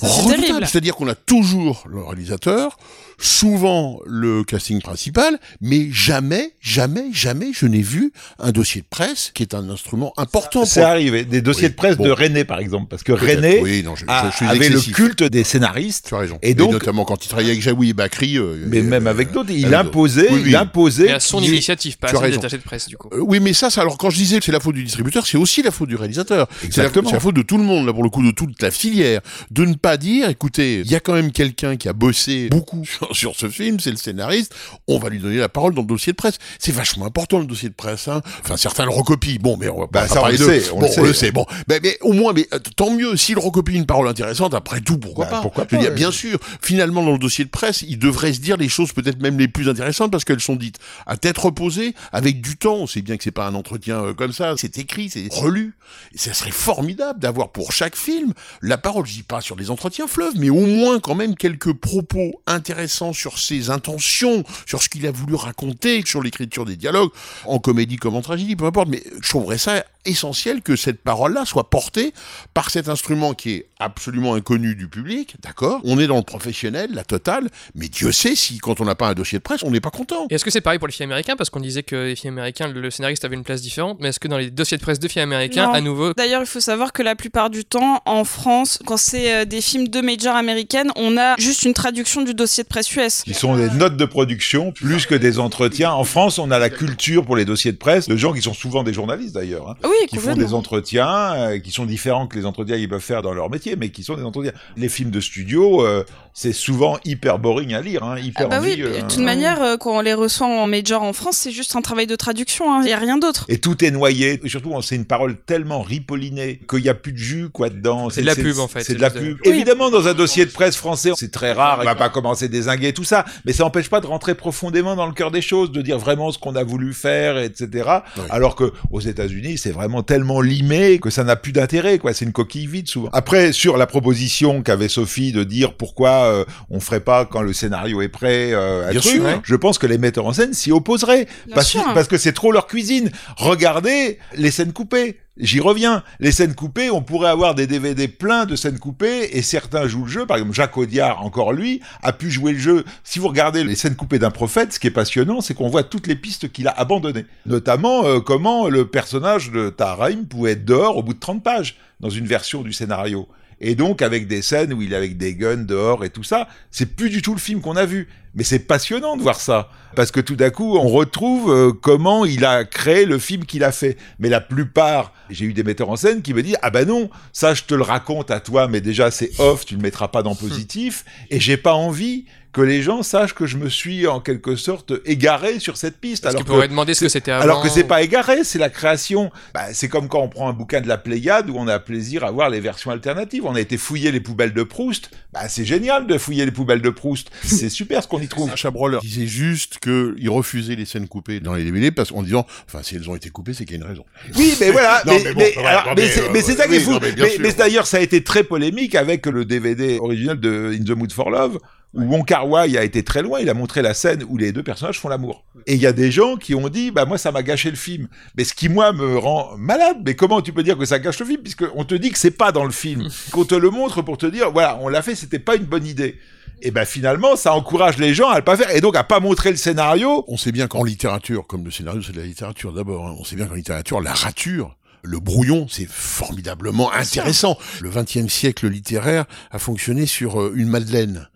Ça, c'est Redoutable. C'est-à-dire qu'on a toujours le réalisateur, souvent le casting principal, mais jamais, jamais, jamais je n'ai vu un dossier de presse qui est un instrument important. C'est pour- arrivé. Des dossiers Oui, de presse bon. de René, par exemple. Parce que. René oui, non, je, a- je suis avait le culte des scénaristes. Tu as raison. Et donc- notamment quand il travaillait avec Jaoui et Bakri. euh, Mais euh, même avec d'autres, il imposait, Oui, oui. il imposait. À son initiative, pas à celle des de presse, du coup. Euh, oui, mais ça, ça, alors quand je disais que c'est la faute du distributeur, c'est aussi la faute du réalisateur. C'est la, Exactement. c'est la faute de tout le monde, là, pour le coup, de toute la filière. De ne pas dire, écoutez, il y a quand même quelqu'un qui a bossé beaucoup sur, sur ce film, c'est le scénariste, on va lui donner la parole dans le dossier de presse. C'est vachement important, le dossier de presse, hein. Enfin, certains le recopient. Bon, mais on va Bah, pas ça, on le sait, on bon, le sait. Bon, mais, mais au moins, mais euh, tant mieux, s'il recopie une parole intéressante, après tout, pourquoi Bah, pas? pourquoi Je veux pas, dire, ouais. bien sûr, finalement, dans le dossier de presse, il devrait se dire les choses peut-être même les plus intéressantes parce qu'elles sont dites à tête reposée, avec du temps. On sait bien que c'est pas un entretien euh, comme ça, c'est écrit, c'est relu. Et ça serait formidable d'avoir pour chaque film la parole, je dis pas sur des entretiens fleuves, mais au moins quand même quelques propos intéressants sur ses intentions, sur ce qu'il a voulu raconter, sur l'écriture des dialogues, en comédie comme en tragédie, peu importe. Mais je trouverais ça essentiel que cette parole-là soit portée par cet instrument qui est absolument inconnu du public, d'accord? On est dans le professionnel, la totale, mais Dieu sait si quand on n'a pas un dossier de presse, on n'est pas content. Et est-ce que c'est pareil pour les films américains? Parce qu'on disait que les films américains, le scénariste avait une place différente, mais est-ce que dans les dossiers de presse de films américains, Non. à nouveau, D'ailleurs, il faut savoir que la plupart du temps, en France, quand c'est euh, des films de major américaines, on a juste une traduction du dossier de presse US. qui sont des notes de production plus que des entretiens. En France, on a la culture pour les dossiers de presse de gens qui sont souvent des journalistes d'ailleurs, hein, Oui, qui font des entretiens, euh, qui sont différents que les entretiens qu'ils peuvent faire dans leur métier, mais qui sont des entretiens. Les films de studio, euh, c'est souvent hyper boring à lire, hein, hyper Ah bah oui, ennuyeux, de hein. toute manière, euh, quand on les reçoit en major en France, c'est juste un travail de traduction, il n'y a rien d'autre. Et tout est noyé. Et surtout, c'est une parole tellement ripollinée qu'il n'y a plus de jus, quoi, dedans. C'est de la pub, en fait. C'est de la pub. Évidemment, dans un dossier de presse français, c'est très rare. On va pas commencer désinguer tout ça. Mais ça n'empêche pas de rentrer profondément dans le cœur des choses, de dire vraiment ce qu'on a voulu faire, etc. Oui. Alors que aux États-Unis, c'est vraiment tellement limé que ça n'a plus d'intérêt, quoi. C'est une coquille vide, souvent. Après, sur la proposition qu'avait Sophie de dire pourquoi euh, on ferait pas quand le scénario est prêt, euh, un Bien truc, sûr. je pense que les metteurs en scène s'y opposeraient. Bien Parce, sûr. parce que c'est trop leur cuisine. Regardez les scènes coupées. J'y reviens. Les scènes coupées, on pourrait avoir des DVD pleins de scènes coupées et certains jouent le jeu. Par exemple, Jacques Audiard, encore lui, a pu jouer le jeu. Si vous regardez les scènes coupées d'un prophète, ce qui est passionnant, c'est qu'on voit toutes les pistes qu'il a abandonnées. Notamment euh, comment le personnage de Taharaim pouvait être dehors au bout de 30 pages dans une version du scénario. Et donc avec des scènes où il est avec des guns dehors et tout ça, c'est plus du tout le film qu'on a vu. Mais c'est passionnant de voir ça. Parce que tout d'un coup, on retrouve euh, comment il a créé le film qu'il a fait. Mais la plupart, j'ai eu des metteurs en scène qui me disent, ah ben non, ça je te le raconte à toi, mais déjà c'est off, tu le mettras pas dans positif. Et j'ai pas envie que les gens sachent que je me suis en quelque sorte égaré sur cette piste. Parce alors qu'ils pourraient demander ce que c'était avant. Alors que c'est pas égaré, c'est la création. Bah, c'est comme quand on prend un bouquin de la Pléiade où on a plaisir à voir les versions alternatives. On a été fouiller les poubelles de Proust. Bah, c'est génial de fouiller les poubelles de Proust. C'est super ce qu'on y trouve. Chabrol disait juste qu'il refusait les scènes coupées dans les DVD parce qu'en disant, enfin, si elles ont été coupées, c'est qu'il y a une raison. Oui, mais voilà. Non, mais, bon, alors, c'est- euh, mais c'est ça qui est fou. mais d'ailleurs, ça a été très polémique avec le DVD original de In the Mood for Love, où Wong Kar Wai a été très loin. Il a montré la scène où les deux personnages font l'amour. Et il y a des gens qui ont dit, bah moi, ça m'a gâché le film. Mais ce qui moi me rend malade. Mais comment tu peux dire que ça gâche le film puisque on te dit que c'est pas dans le film, qu'on te le montre pour te dire, voilà, on l'a fait, c'était pas une bonne idée. Et ben finalement, ça encourage les gens à le pas faire et donc à pas montrer le scénario. On sait bien qu'en littérature, comme le scénario c'est de la littérature d'abord, hein, on sait bien qu'en littérature, la rature, le brouillon, c'est formidablement intéressant. Le XXe siècle littéraire a fonctionné sur euh, une Madeleine.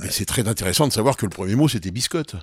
Mais c'est très intéressant de savoir que le premier mot c'était biscotte.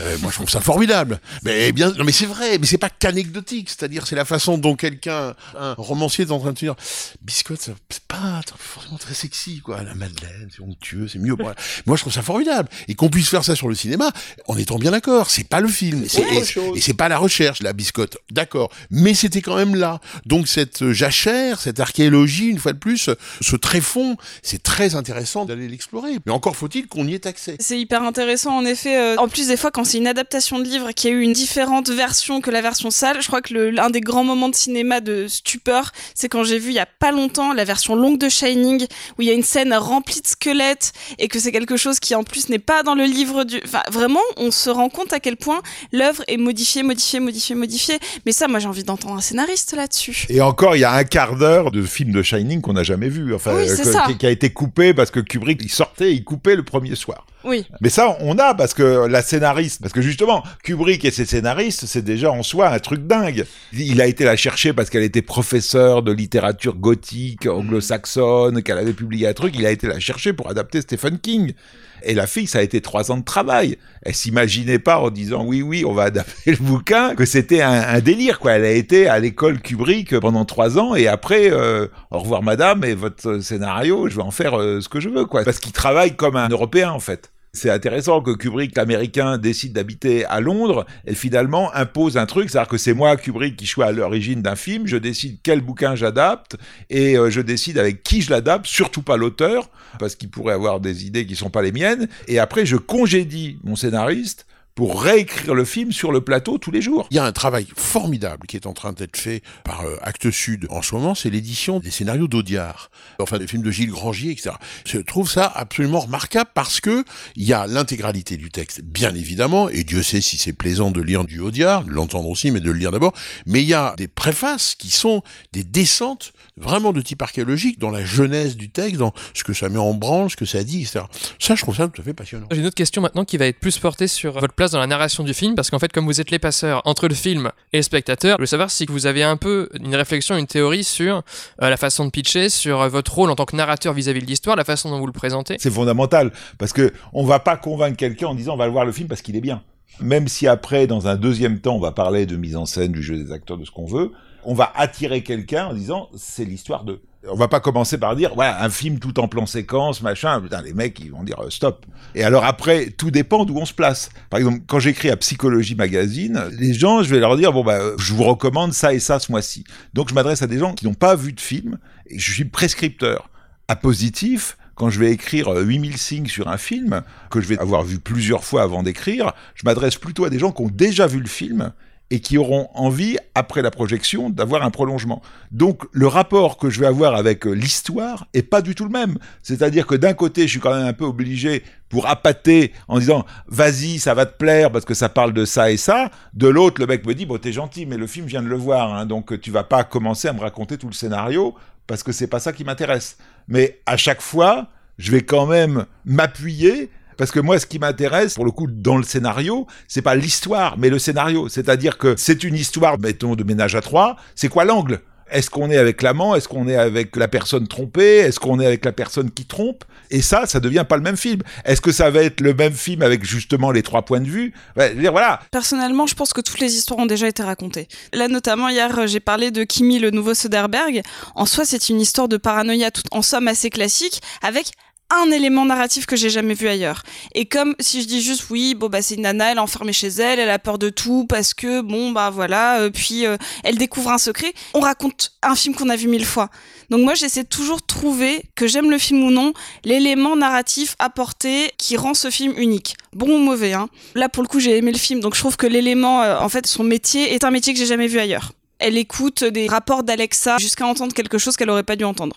Euh, moi je trouve ça formidable. Mais bien, non mais c'est vrai, mais c'est pas qu'anecdotique. C'est-à-dire c'est la façon dont quelqu'un, un romancier est en train de dire biscotte, c'est pas forcément très sexy quoi. La Madeleine, c'est onctueux, c'est mieux. Moi je trouve ça formidable et qu'on puisse faire ça sur le cinéma, en étant bien d'accord. C'est pas le film, et- c'est pas la recherche, la biscotte. D'accord, mais c'était quand même là. Donc cette euh, jachère, cette archéologie, une fois de plus, ce tréfonds, c'est très intéressant d'aller l'explorer. Mais encore faut-il qu'on y ait accès. C'est hyper intéressant en effet. euh, en plus des fois quand c'est une adaptation de livre qui a eu une différente version que la version sale, je crois que l'un des grands moments de cinéma de stupeur, c'est quand j'ai vu il y a pas longtemps la version longue de Shining où il y a une scène remplie de squelettes et que c'est quelque chose qui en plus n'est pas dans le livre du. Enfin vraiment, on se rend compte à quel point l'œuvre est modifiée, modifiée, modifiée, modifiée. Mais ça, moi j'ai envie d'entendre un scénariste là-dessus. Et encore, il y a un quart d'heure de film de Shining qu'on n'a jamais vu, enfin, Oui, ça. qui, qui a été coupé parce que Kubrick, il sortait, il coupait le premier soir. Oui. Mais ça, on a parce que la scénariste, parce que justement, Kubrick et ses scénaristes, c'est déjà en soi un truc dingue. Il a été la chercher parce qu'elle était professeure de littérature gothique, anglo-saxonne, qu'elle avait publié un truc. Il a été la chercher pour adapter Stephen King. Et la fille, ça a été trois ans de travail. Elle s'imaginait pas en disant oui, oui, on va adapter le bouquin, que c'était un, délire, quoi. Elle a été à l'école Kubrick pendant trois ans et après, euh, au revoir madame et votre scénario, je vais en faire euh, ce que je veux, quoi. Parce qu'il travaille comme un Européen, en fait. C'est intéressant que Kubrick, l'américain, décide d'habiter à Londres et finalement impose un truc, c'est-à-dire que c'est moi, Kubrick, qui suis à l'origine d'un film, je décide quel bouquin j'adapte et euh, je décide avec qui je l'adapte, surtout pas l'auteur, parce qu'il pourrait avoir des idées qui sont pas les miennes, et après je congédie mon scénariste pour réécrire le film sur le plateau tous les jours. Il y a un travail formidable qui est en train d'être fait par euh, Actes Sud en ce moment, c'est l'édition des scénarios d'Audiard, enfin des films de Gilles Grangier, etc. Je trouve ça absolument remarquable parce que il y a l'intégralité du texte, bien évidemment, et Dieu sait si c'est plaisant de lire du Audiard, de l'entendre aussi, mais de le lire d'abord, mais il y a des préfaces qui sont des descentes vraiment de type archéologique dans la jeunesse du texte, dans ce que ça met en branle, ce que ça dit, etc. Ça, je trouve ça tout à fait passionnant. J'ai une autre question maintenant qui va être plus portée sur votre place dans la narration du film, parce qu'en fait, comme vous êtes les passeurs entre le film et le spectateur, je veux savoir si vous avez un peu une réflexion, une théorie sur euh, la façon de pitcher, sur euh, votre rôle en tant que narrateur vis-à-vis de l'histoire, la façon dont vous le présentez. C'est fondamental parce que on va pas convaincre quelqu'un en disant on va voir le film parce qu'il est bien. Même si après, dans un deuxième temps, on va parler de mise en scène, du jeu des acteurs, de ce qu'on veut, on va attirer quelqu'un en disant c'est l'histoire de. On va pas commencer par dire ouais un film tout en plan séquence machin. Putain les mecs ils vont dire euh, stop. Et alors après tout dépend d'où on se place. Par exemple quand j'écris à Psychologie Magazine, les gens je vais leur dire bon bah euh, je vous recommande ça et ça ce mois-ci. Donc je m'adresse à des gens qui n'ont pas vu de film et je suis prescripteur. À positif, quand je vais écrire euh, 8000 signes sur un film, que je vais avoir vu plusieurs fois avant d'écrire, je m'adresse plutôt à des gens qui ont déjà vu le film et qui auront envie, après la projection, d'avoir un prolongement. Donc le rapport que je vais avoir avec euh, l'histoire est pas du tout le même. C'est-à-dire que d'un côté, je suis quand même un peu obligé pour appâter en disant vas-y, ça va te plaire parce que ça parle de ça et ça. De l'autre, le mec me dit bon, t'es gentil, mais le film, je viens de le voir, hein, donc tu vas pas commencer à me raconter tout le scénario parce que c'est pas ça qui m'intéresse. Mais à chaque fois, je vais quand même m'appuyer parce que moi, ce qui m'intéresse, pour le coup, dans le scénario, c'est pas l'histoire, mais le scénario. C'est-à-dire que c'est une histoire, mettons, de ménage à trois. C'est quoi l'angle? Est-ce qu'on est avec l'amant? Est-ce qu'on est avec la personne trompée? Est-ce qu'on est avec la personne qui trompe? Et ça, ça devient pas le même film. Est-ce que ça va être le même film avec justement les trois points de vue? Ouais, je veux dire, Voilà. Personnellement, je pense que toutes les histoires ont déjà été racontées. Là, notamment, hier, euh, j'ai parlé de Kimi, le nouveau Soderbergh. En soi, c'est une histoire de paranoïa, tout en somme assez classique, avec un élément narratif que j'ai jamais vu ailleurs. Et comme si je dis juste oui, bon bah c'est une nana, elle est enfermée chez elle, elle a peur de tout parce que bon bah voilà, euh, puis euh, elle découvre un secret. On raconte un film qu'on a vu mille fois. Donc moi j'essaie toujours de trouver que j'aime le film ou non, l'élément narratif apporté qui rend ce film unique. Bon ou mauvais hein. Là pour le coup j'ai aimé le film, donc je trouve que l'élément, euh, en fait son métier est un métier que j'ai jamais vu ailleurs. Elle écoute des rapports d'Alexa jusqu'à entendre quelque chose qu'elle aurait pas dû entendre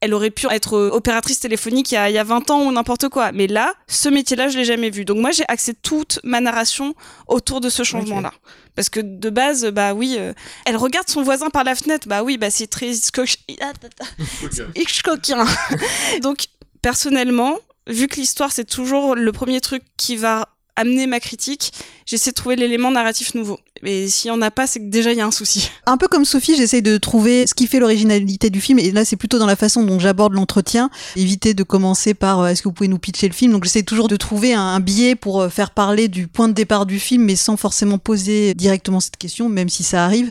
elle aurait pu être euh, opératrice téléphonique il y, a, il y a 20 ans ou n'importe quoi. Mais là, ce métier-là, je l'ai jamais vu. Donc moi, j'ai axé toute ma narration autour de ce changement-là. Parce que de base, bah oui, euh, elle regarde son voisin par la fenêtre. Bah oui, bah c'est très Hitchcockien. Donc personnellement, vu que l'histoire c'est toujours le premier truc qui va amener ma critique, j'essaie de trouver l'élément narratif nouveau. Mais s'il n'y en a pas, c'est que déjà il y a un souci. Un peu comme Sophie, j'essaie de trouver ce qui fait l'originalité du film. Et là, c'est plutôt dans la façon dont j'aborde l'entretien. Éviter de commencer par euh, est-ce que vous pouvez nous pitcher le film? Donc j'essaie toujours de trouver un, biais pour euh, faire parler du point de départ du film, mais sans forcément poser directement cette question, même si ça arrive.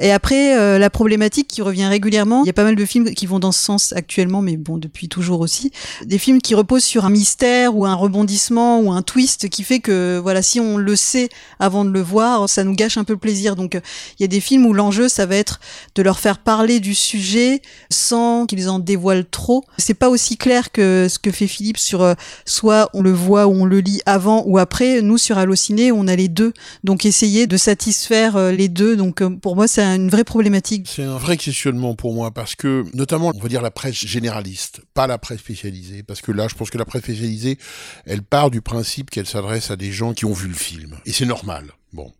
Et après, euh, la problématique qui revient régulièrement, il y a pas mal de films qui vont dans ce sens actuellement, mais bon, depuis toujours aussi. Des films qui reposent sur un mystère ou un rebondissement ou un twist qui fait que, voilà, si on le sait avant de le voir, ça nous gâche un peu le plaisir. Donc euh, il y a des films où l'enjeu ça va être de leur faire parler du sujet sans qu'ils en dévoilent trop. C'est pas aussi clair que ce que fait Philippe sur euh, soit on le voit ou on le lit avant ou après. Nous sur Allociné, on a les deux. Donc essayer de satisfaire euh, les deux. Donc pour moi c'est une vraie problématique. C'est un vrai questionnement pour moi parce que notamment on va dire la presse généraliste, pas la presse spécialisée parce que là je pense que la presse spécialisée, elle part du principe qu'elle s'adresse à des gens qui ont vu le film et c'est normal. Bon.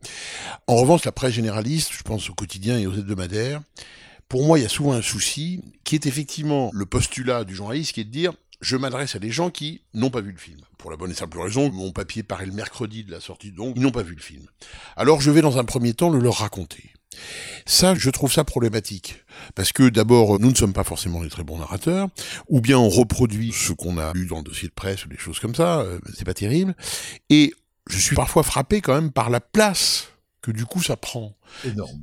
En revanche, la presse généraliste, je pense au quotidien et aux hebdomadaires, pour moi, il y a souvent un souci qui est effectivement le postulat du journaliste qui est de dire je m'adresse à des gens qui n'ont pas vu le film. Pour la bonne et simple raison, mon papier paraît le mercredi de la sortie, donc ils n'ont pas vu le film. Alors je vais dans un premier temps le leur raconter. Ça, je trouve ça problématique. Parce que d'abord, nous ne sommes pas forcément des très bons narrateurs, ou bien on reproduit ce qu'on a lu dans le dossier de presse ou des choses comme ça, euh, c'est pas terrible. Et je suis parfois frappé quand même par la place que du coup ça prend.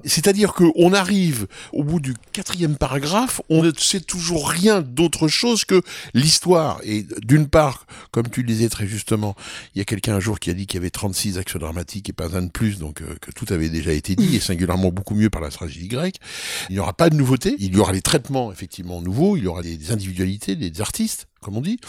C'est-à-dire qu'on arrive au bout du quatrième paragraphe, on ne sait toujours rien d'autre chose que l'histoire. Et d'une part, comme tu le disais très justement, il y a quelqu'un un jour qui a dit qu'il y avait 36 actions dramatiques et pas un de plus, donc euh, que tout avait déjà été dit, et singulièrement beaucoup mieux par la tragédie grecque. Il n'y aura pas de nouveauté, il y aura les traitements effectivement nouveaux, il y aura des individualités, des artistes, comme on dit.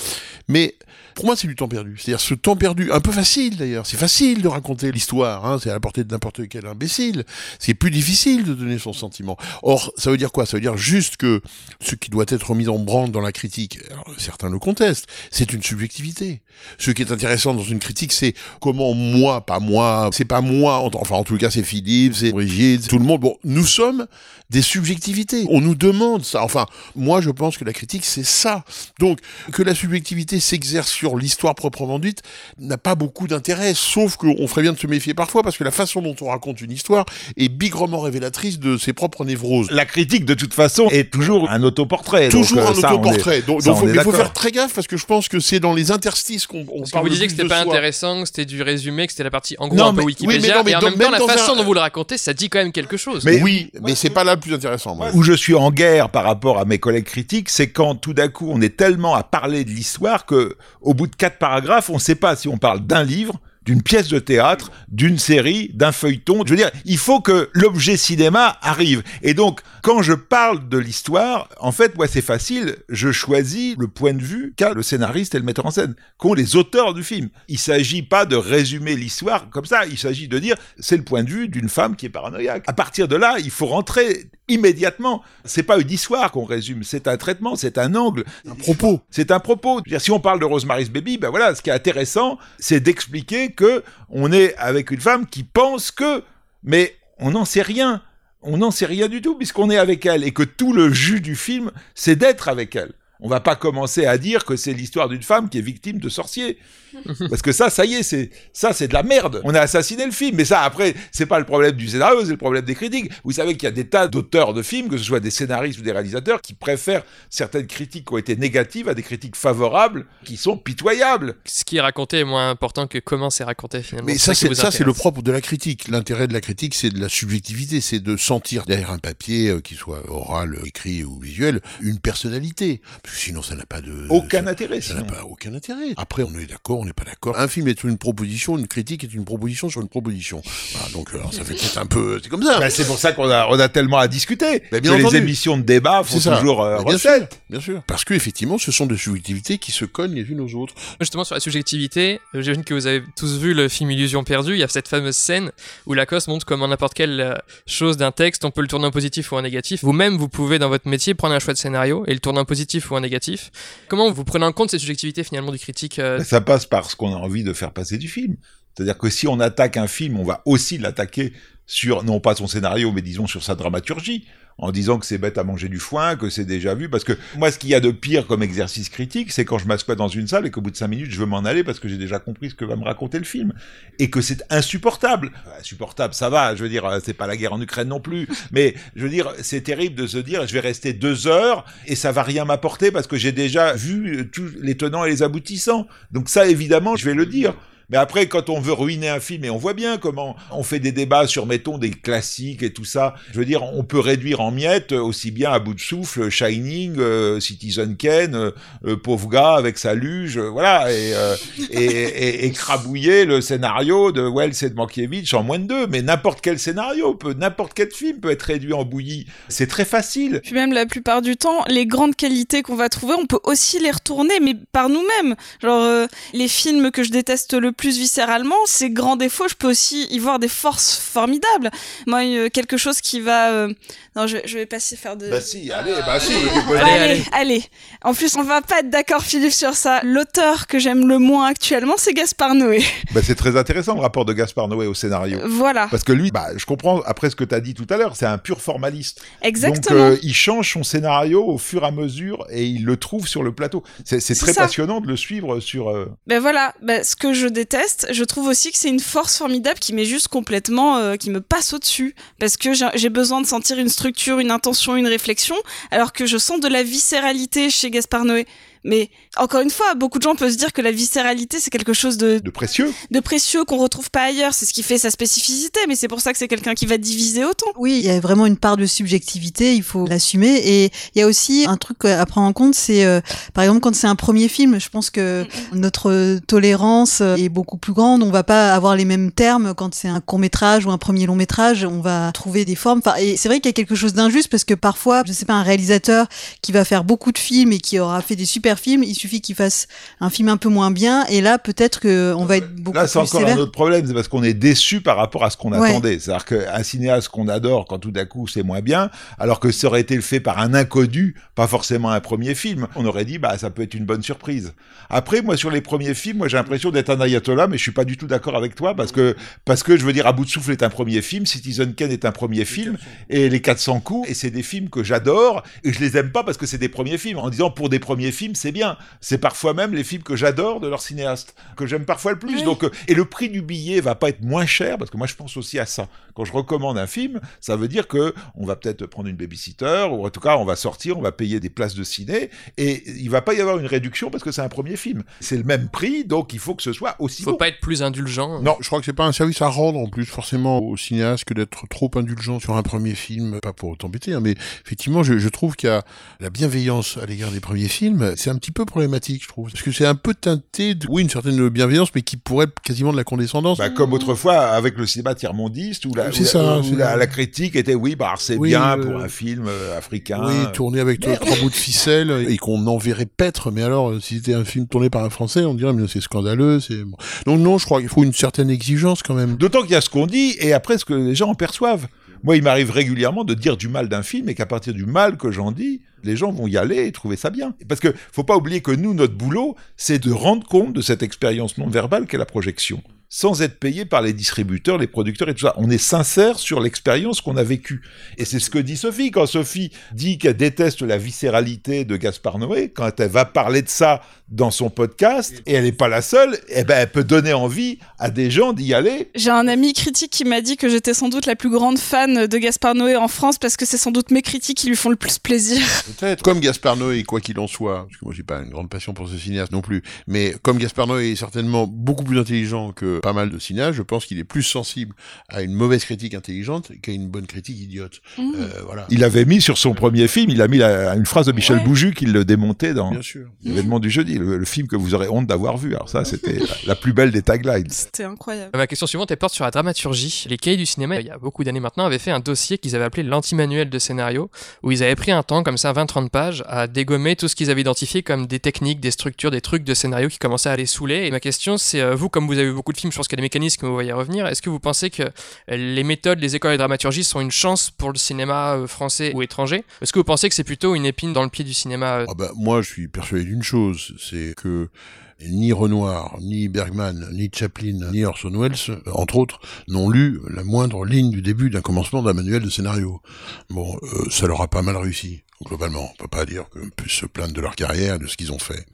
Mais pour moi, c'est du temps perdu. C'est-à-dire ce temps perdu, un peu facile d'ailleurs. C'est facile de raconter l'histoire, hein, c'est à la portée de n'importe quel imbécile. C'est plus difficile de donner son sentiment. Or, ça veut dire quoi? Ça veut dire juste que ce qui doit être mis en branle dans la critique, certains le contestent, c'est une subjectivité. Ce qui est intéressant dans une critique, c'est comment moi, pas moi, c'est pas moi, enfin en tout cas c'est Philippe, c'est Brigitte, tout le monde. Bon, nous sommes des subjectivités. On nous demande ça. Enfin, moi je pense que la critique c'est ça. Donc que la subjectivité s'exerce sur l'histoire proprement dite n'a pas beaucoup d'intérêt, sauf qu'on ferait bien de se méfier parfois parce que la façon dont on raconte une histoire est bigrement révélatrice de ses propres névroses. La critique, de toute façon, est toujours un autoportrait. Toujours donc, un euh, ça, on autoportrait. est- Donc, ça, donc, on faut, mais faut faire très gaffe parce que je pense que c'est dans les interstices qu'on on Parce que parle vous disiez que c'était pas soi. intéressant, que c'était du résumé, que c'était la partie en gros Non, un peu mais- oui, mais Wikipédia, non, mais et en dans- même temps la dans façon un- dont vous le racontez, ça dit quand même quelque chose. Mais- Oui, mais c'est pas là plus intéressant. Où je suis en guerre par rapport à mes collègues critiques, c'est quand tout d'un coup on est tellement à parler de l'histoire que, au bout de quatre paragraphes, on ne sait pas si on parle d'un livre, d'une pièce de théâtre, d'une série, d'un feuilleton. Je veux dire, il faut que l'objet cinéma arrive. Et donc, quand je parle de l'histoire, en fait, moi, c'est facile. Je choisis le point de vue qu'a le scénariste et le metteur en scène, qu'ont les auteurs du film. Il s'agit pas de résumer l'histoire comme ça. Il s'agit de dire, c'est le point de vue d'une femme qui est paranoïaque. À partir de là, il faut rentrer immédiatement. C'est pas une histoire qu'on résume, c'est un traitement, c'est un angle. Un propos. C'est un propos. Dire, si on parle de Rosemary's Baby, ben voilà, ce qui est intéressant, c'est d'expliquer que on est avec une femme qui pense que, mais on n'en sait rien. On n'en sait rien du tout puisqu'on est avec elle et que tout le jus du film, c'est d'être avec elle. On va pas commencer à dire que c'est l'histoire d'une femme qui est victime de sorciers. Parce que ça, ça y est, c'est ça, c'est de la merde. On a assassiné le film. Mais ça, après, c'est pas le problème du scénario, c'est le problème des critiques. Vous savez qu'il y a des tas d'auteurs de films, que ce soit des scénaristes ou des réalisateurs, qui préfèrent certaines critiques qui ont été négatives à des critiques favorables, qui sont pitoyables. Ce qui est raconté est moins important que comment c'est raconté finalement. Mais C'est ça, c'est ça, c'est le propre de la critique. L'intérêt de la critique, c'est de la subjectivité, c'est de sentir derrière un papier, euh, qu'il soit oral, écrit ou visuel, une personnalité. Sinon, ça n'a pas de aucun intérêt. Ça n'a pas aucun intérêt. Après, on est d'accord, on n'est pas d'accord. Un film est une proposition, une critique est une proposition sur une proposition. Voilà, donc, alors, ça fait peut-être un peu, c'est comme ça. Bah, c'est pour ça qu'on a, on a tellement à discuter. Bah, bien que entendu. les émissions de débat font toujours euh, Bah, bien recette. Bien sûr. Parce que effectivement, ce sont des subjectivités qui se cognent les unes aux autres. Justement, sur la subjectivité, euh, j'imagine que vous avez tous vu le film Illusion perdue. Il y a cette fameuse scène où Lacoste montre comment n'importe quelle euh, chose d'un texte, on peut le tourner en positif ou en négatif. Vous-même, vous pouvez, dans votre métier, prendre un choix de scénario et le tourner en positif ou en négatif. Comment vous prenez en compte cette subjectivité, finalement, du critique euh, Bah, Ça passe par ce qu'on a envie de faire passer du film. C'est-à-dire que si on attaque un film, on va aussi l'attaquer sur, non pas son scénario, mais disons sur sa dramaturgie, en disant que c'est bête à manger du foin, que c'est déjà vu, parce que moi, ce qu'il y a de pire comme exercice critique, c'est quand je m'assois dans une salle et qu'au bout de cinq minutes, je veux m'en aller parce que j'ai déjà compris ce que va me raconter le film. Et que c'est insupportable. Enfin, Insupportable, ça va, je veux dire, euh, c'est pas la guerre en Ukraine non plus, mais je veux dire, c'est terrible de se dire, je vais rester deux heures et ça va rien m'apporter parce que j'ai déjà vu euh, tous les tenants et les aboutissants. Donc ça, évidemment, je vais le dire. Mais après, quand on veut ruiner un film, et on voit bien comment on fait des débats sur, mettons, des classiques et tout ça, je veux dire, on peut réduire en miettes euh, aussi bien à bout de souffle Shining, euh, Citizen Kane, euh, euh, pauvre gars avec sa luge, euh, voilà, et, euh, et, et, et crabouiller le scénario de Wells et de Mankiewicz en moins de deux. Mais n'importe quel scénario, peut, n'importe quel film peut être réduit en bouillie. C'est très facile. Puis même la plupart du temps, les grandes qualités qu'on va trouver, on peut aussi les retourner, mais par nous-mêmes. Genre euh, les films que je déteste le plus viscéralement, ces grands défauts, je peux aussi y voir des forces formidables. Moi, euh, quelque chose qui va... euh, Non, je, je vais pas s'y faire de... Bah si, allez, bah si. Allez, Allez, allez. En plus, on va pas être d'accord, Philippe, sur ça. L'auteur que j'aime le moins actuellement, c'est Gaspard Noé. Bah, c'est très intéressant le rapport de Gaspard Noé au scénario. Voilà, Parce que lui, bah, je comprends, après ce que tu as dit tout à l'heure, c'est un pur formaliste. exactement. Donc, euh, il change son scénario au fur et à mesure et il le trouve sur le plateau. C'est très ça. passionnant de le suivre sur... euh, Ben voilà, ben, ce que je déteste, je trouve aussi que c'est une force formidable qui m'est juste complètement, euh, qui me passe au-dessus, parce que j'ai besoin de sentir une structure, une intention, une réflexion, alors que je sens de la viscéralité chez Gaspard Noé. Mais encore une fois, beaucoup de gens peuvent se dire que la viscéralité c'est quelque chose de, de précieux. de précieux qu'on retrouve pas ailleurs. C'est ce qui fait sa spécificité, mais c'est pour ça que c'est quelqu'un qui va diviser autant. Oui, il y a vraiment une part de subjectivité, il faut l'assumer. Et il y a aussi un truc à prendre en compte, c'est euh, par exemple quand c'est un premier film, je pense que notre tolérance est beaucoup plus grande. On va pas avoir les mêmes termes quand c'est un court métrage ou un premier long métrage. On va trouver des formes. Enfin, et c'est vrai qu'il y a quelque chose d'injuste parce que parfois, je sais pas, un réalisateur qui va faire beaucoup de films et qui aura fait des super films, il suffit qu'il fasse un film un peu moins bien. Et là, peut-être que on va être beaucoup Là, c'est plus encore sévère. un autre problème, c'est parce qu'on est déçu par rapport à ce qu'on Ouais. attendait. C'est-à-dire qu'un cinéaste qu'on adore, quand tout d'un coup c'est moins bien, alors que ça aurait été fait par un inconnu, pas forcément un premier film, on aurait dit, bah, ça peut être une bonne surprise. Après, moi, sur les premiers films, moi, j'ai l'impression d'être un ayatollah, mais je suis pas du tout d'accord avec toi, parce que, parce que, je veux dire, À bout de souffle est un premier film, Citizen Kane est un premier film, et Les 400 coups, et c'est des films que j'adore, et je les aime pas parce que c'est des premiers films, en disant, pour des premiers films, c'est bien. C'est parfois même les films que j'adore de leurs cinéastes, que j'aime parfois le plus. Oui. Donc, euh, et le prix du billet va pas être moins cher, parce que moi, je pense aussi à ça. Quand je recommande un film, ça veut dire que on va peut-être prendre une babysitter, ou en tout cas, on va sortir, on va payer des places de ciné, et il va pas y avoir une réduction parce que c'est un premier film. C'est le même prix, donc il faut que ce soit aussi Faut bon. pas être plus indulgent. Non, je crois que c'est pas un service à rendre en plus forcément au cinéaste que d'être trop indulgent sur un premier film, pas pour t'embêter, hein, mais effectivement, je, je trouve qu'il y a la bienveillance à l'égard des premiers films, c'est un petit peu problématique, je trouve, parce que c'est un peu teinté, de, oui, une certaine bienveillance, mais qui pourrait être quasiment de la condescendance. Bah, comme autrefois avec le cinéma tiers-mondiste où la, où ça, où la, la critique était oui bah c'est Oui, bien euh, pour un film euh, africain Oui, tourné avec Merde. trois bouts de ficelle et qu'on enverrait paître. Mais alors, euh, si c'était un film tourné par un Français, on dirait mais c'est scandaleux. C'est donc non, je crois qu'il faut une certaine exigence quand même. D'autant qu'il y a ce qu'on dit et après ce que les gens en perçoivent. Moi, il m'arrive régulièrement de dire du mal d'un film et qu'à partir du mal que j'en dis, les gens vont y aller et trouver ça bien. Parce que faut pas oublier que nous, notre boulot, c'est de rendre compte de cette expérience non verbale qu'est la projection, sans être payé par les distributeurs, les producteurs et tout ça. On est sincère sur l'expérience qu'on a vécue. Et c'est ce que dit Sophie. Quand Sophie dit qu'elle déteste la viscéralité de Gaspard Noé, quand elle va parler de ça dans son podcast, et elle n'est pas la seule, eh ben, elle peut donner envie à des gens d'y aller J'ai un ami critique qui m'a dit que j'étais sans doute la plus grande fan de Gaspard Noé en France parce que c'est sans doute mes critiques qui lui font le plus plaisir. Peut-être. Comme Gaspard Noé, quoi qu'il en soit, parce que moi j'ai pas une grande passion pour ce cinéaste non plus, mais comme Gaspard Noé est certainement beaucoup plus intelligent que que pas mal de cinéastes, je pense qu'il est plus sensible à une mauvaise critique intelligente qu'à une bonne critique idiote. Mmh. Euh, voilà. Il avait mis sur son premier film, il a mis la- une phrase de Michel Ouais. Bouju qui le démontait dans l'événement du jeudi, le, le film que vous aurez honte d'avoir vu. Alors ça, c'était la, la plus belle des taglines. C'était incroyable. Ma question suivante, elle porte sur la dramaturgie. Les cahiers du cinéma, il y a beaucoup d'années maintenant, avaient fait un dossier qu'ils avaient appelé l'anti-manuel de scénario, où ils avaient pris un temps, comme ça, 20-30 pages, à dégommer tout ce qu'ils avaient identifié comme des techniques, des structures, des trucs de scénario qui commençaient à les saouler. Et ma question, c'est, euh, vous, comme vous avez vu beaucoup de films, je pense qu'il y a des mécanismes vous voyez revenir, est-ce que vous pensez que les méthodes, les écoles de dramaturgie sont une chance pour le cinéma euh, français ou étranger? Est-ce que vous pensez que c'est plutôt une épine dans le pied du cinéma euh, Ah bah, moi, je suis persuadé d'une chose, c'est que ni Renoir, ni Bergman, ni Chaplin, ni Orson Welles, euh, entre autres, n'ont lu la moindre ligne du début d'un commencement d'un manuel de scénario. Bon, ça leur a pas mal réussi, globalement. On peut pas dire qu'on puisse se plaindre de leur carrière, de ce qu'ils ont fait.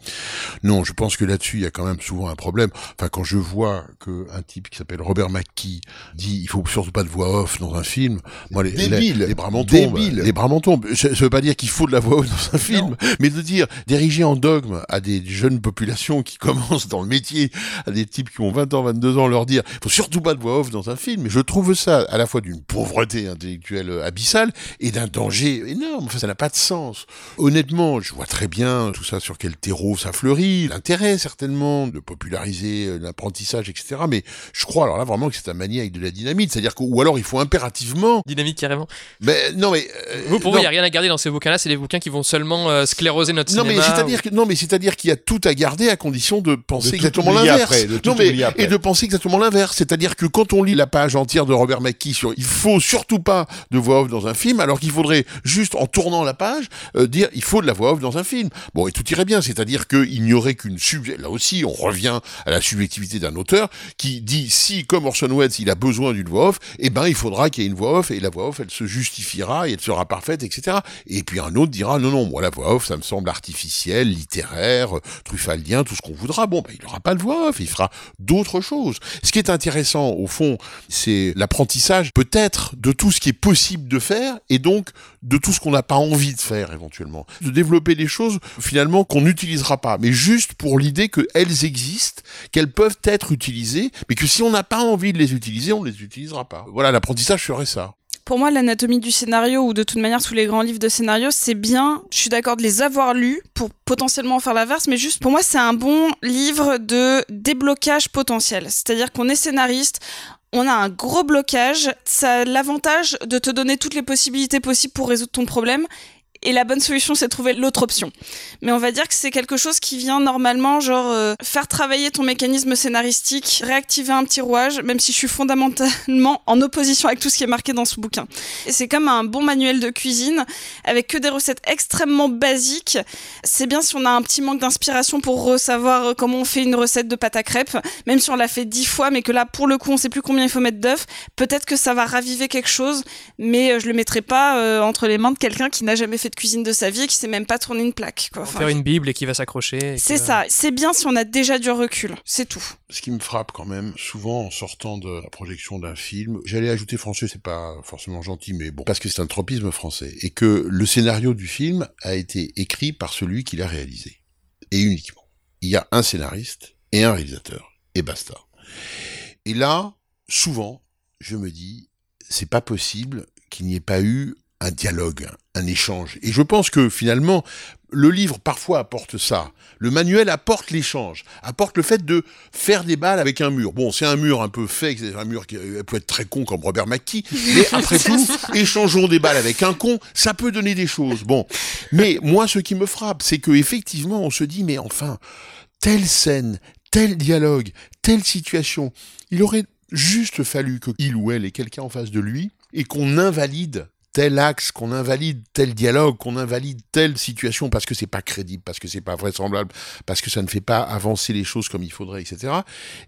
Non, je pense que là-dessus, il y a quand même souvent un problème. Enfin, quand je vois que un type qui s'appelle Robert McKee dit il faut surtout pas de voix off dans un film, moi, les, Débile. les, les bras m'en tombent. Débile. Les bras m'en tombent. Ça, ça veut pas dire qu'il faut de la voix off dans un film, mais de dire, diriger en dogme à des jeunes populations qui commencent dans le métier, à des types qui ont 20 ans, 22 ans, leur dire, il faut surtout pas de voix off dans un film. Et je trouve ça à la fois d'une pauvreté intellectuelle abyssale et d'un danger énorme. Enfin, ça n'a pas de sens. Honnêtement, je vois très bien tout ça sur quel terreau ça fleurit, l'intérêt certainement de populariser euh, l'apprentissage, etc. Mais je crois alors là vraiment que c'est un maniaque de la dynamite. C'est-à-dire que, ou alors il faut impérativement, Dynamique carrément. mais non mais euh, Vous, pour non. vous, il n'y a rien à garder dans ces bouquins-là, c'est des bouquins qui vont seulement euh, scléroser notre Non mais que non mais c'est-à-dire qu'il y a tout à garder à condition de penser exactement l'inverse. de Non mais et de penser exactement l'inverse, c'est-à-dire que quand on lit la page entière de Robert McKee sur il faut surtout pas de voix off dans un film alors qu'il faudrait juste en tournant la page euh, dire il faut de la voix off dans un film. Bon et tout irait bien, c'est-à-dire qu'il n'y aurait qu'une sub là aussi on revient à la subjectivité d'un auteur qui dit si comme Orson Welles il a besoin d'une voix off, eh ben il faudra qu'il y ait une voix off et la voix off elle se justifiera et elle sera parfaite etc. Et puis un autre dira non non moi la voix off ça me semble artificielle, littéraire, truffaldien, tout ce qu'on voudra. Bon, ben, il n'aura pas de voix off, il fera d'autres choses. Ce qui est intéressant au fond, c'est l'apprentissage peut-être de tout ce qui est possible de faire et donc de tout ce qu'on n'a pas envie de faire éventuellement. De développer des choses finalement qu'on n'utilisera pas, mais juste pour l'idée qu'elles existent, qu'elles peuvent être utilisées, mais que si on n'a pas envie de les utiliser, on ne les utilisera pas. Voilà, l'apprentissage serait ça. Pour moi, l'anatomie du scénario, ou de toute manière tous les grands livres de scénario, c'est bien, je suis d'accord de les avoir lus pour potentiellement en faire l'inverse, mais juste pour moi, c'est un bon livre de déblocage potentiel. C'est-à-dire qu'on est scénariste, on a un gros blocage, ça a l'avantage de te donner toutes les possibilités possibles pour résoudre ton problème. Et la bonne solution, c'est de trouver l'autre option. Mais on va dire que c'est quelque chose qui vient normalement, genre, euh, faire travailler ton mécanisme scénaristique, réactiver un petit rouage, même si je suis fondamentalement en opposition avec tout ce qui est marqué dans ce bouquin. C'est comme un bon manuel de cuisine, avec que des recettes extrêmement basiques. C'est bien si on a un petit manque d'inspiration pour savoir euh, comment on fait une recette de pâte à crêpes, même si on l'a fait dix fois, mais que là, pour le coup, on sait plus combien il faut mettre d'œufs. Peut-être que ça va raviver quelque chose, mais euh, je le mettrai pas entre les mains de quelqu'un qui n'a jamais fait de cuisine de sa vie et qui sait même pas tourner une plaque. Quoi. Enfin, faire une bible et qui va s'accrocher. c'est ça. C'est bien si on a déjà du recul. C'est tout. Ce qui me frappe quand même, souvent en sortant de la projection d'un film, j'allais ajouter français, c'est pas forcément gentil, mais bon, parce que c'est un tropisme français, et que le scénario du film a été écrit par celui qui l'a réalisé. Et uniquement. Il y a un scénariste et un réalisateur. Et basta. Et là, souvent, je me dis, c'est pas possible qu'il n'y ait pas eu un dialogue, un échange. Et je pense que finalement, le livre parfois apporte ça. Le manuel apporte l'échange, apporte le fait de faire des balles avec un mur. Bon, c'est un mur un peu fait, c'est un mur qui euh, peut être très con comme Robert McKee, mais après tout, échangeons des balles avec un con, ça peut donner des choses. Bon, mais moi, ce qui me frappe, c'est que effectivement, on se dit, mais enfin, telle scène, tel dialogue, telle situation, il aurait juste fallu que il ou elle ait quelqu'un en face de lui et qu'on invalide tel axe, qu'on invalide tel dialogue, qu'on invalide telle situation parce que c'est pas crédible, parce que c'est pas vraisemblable, parce que ça ne fait pas avancer les choses comme il faudrait, etc.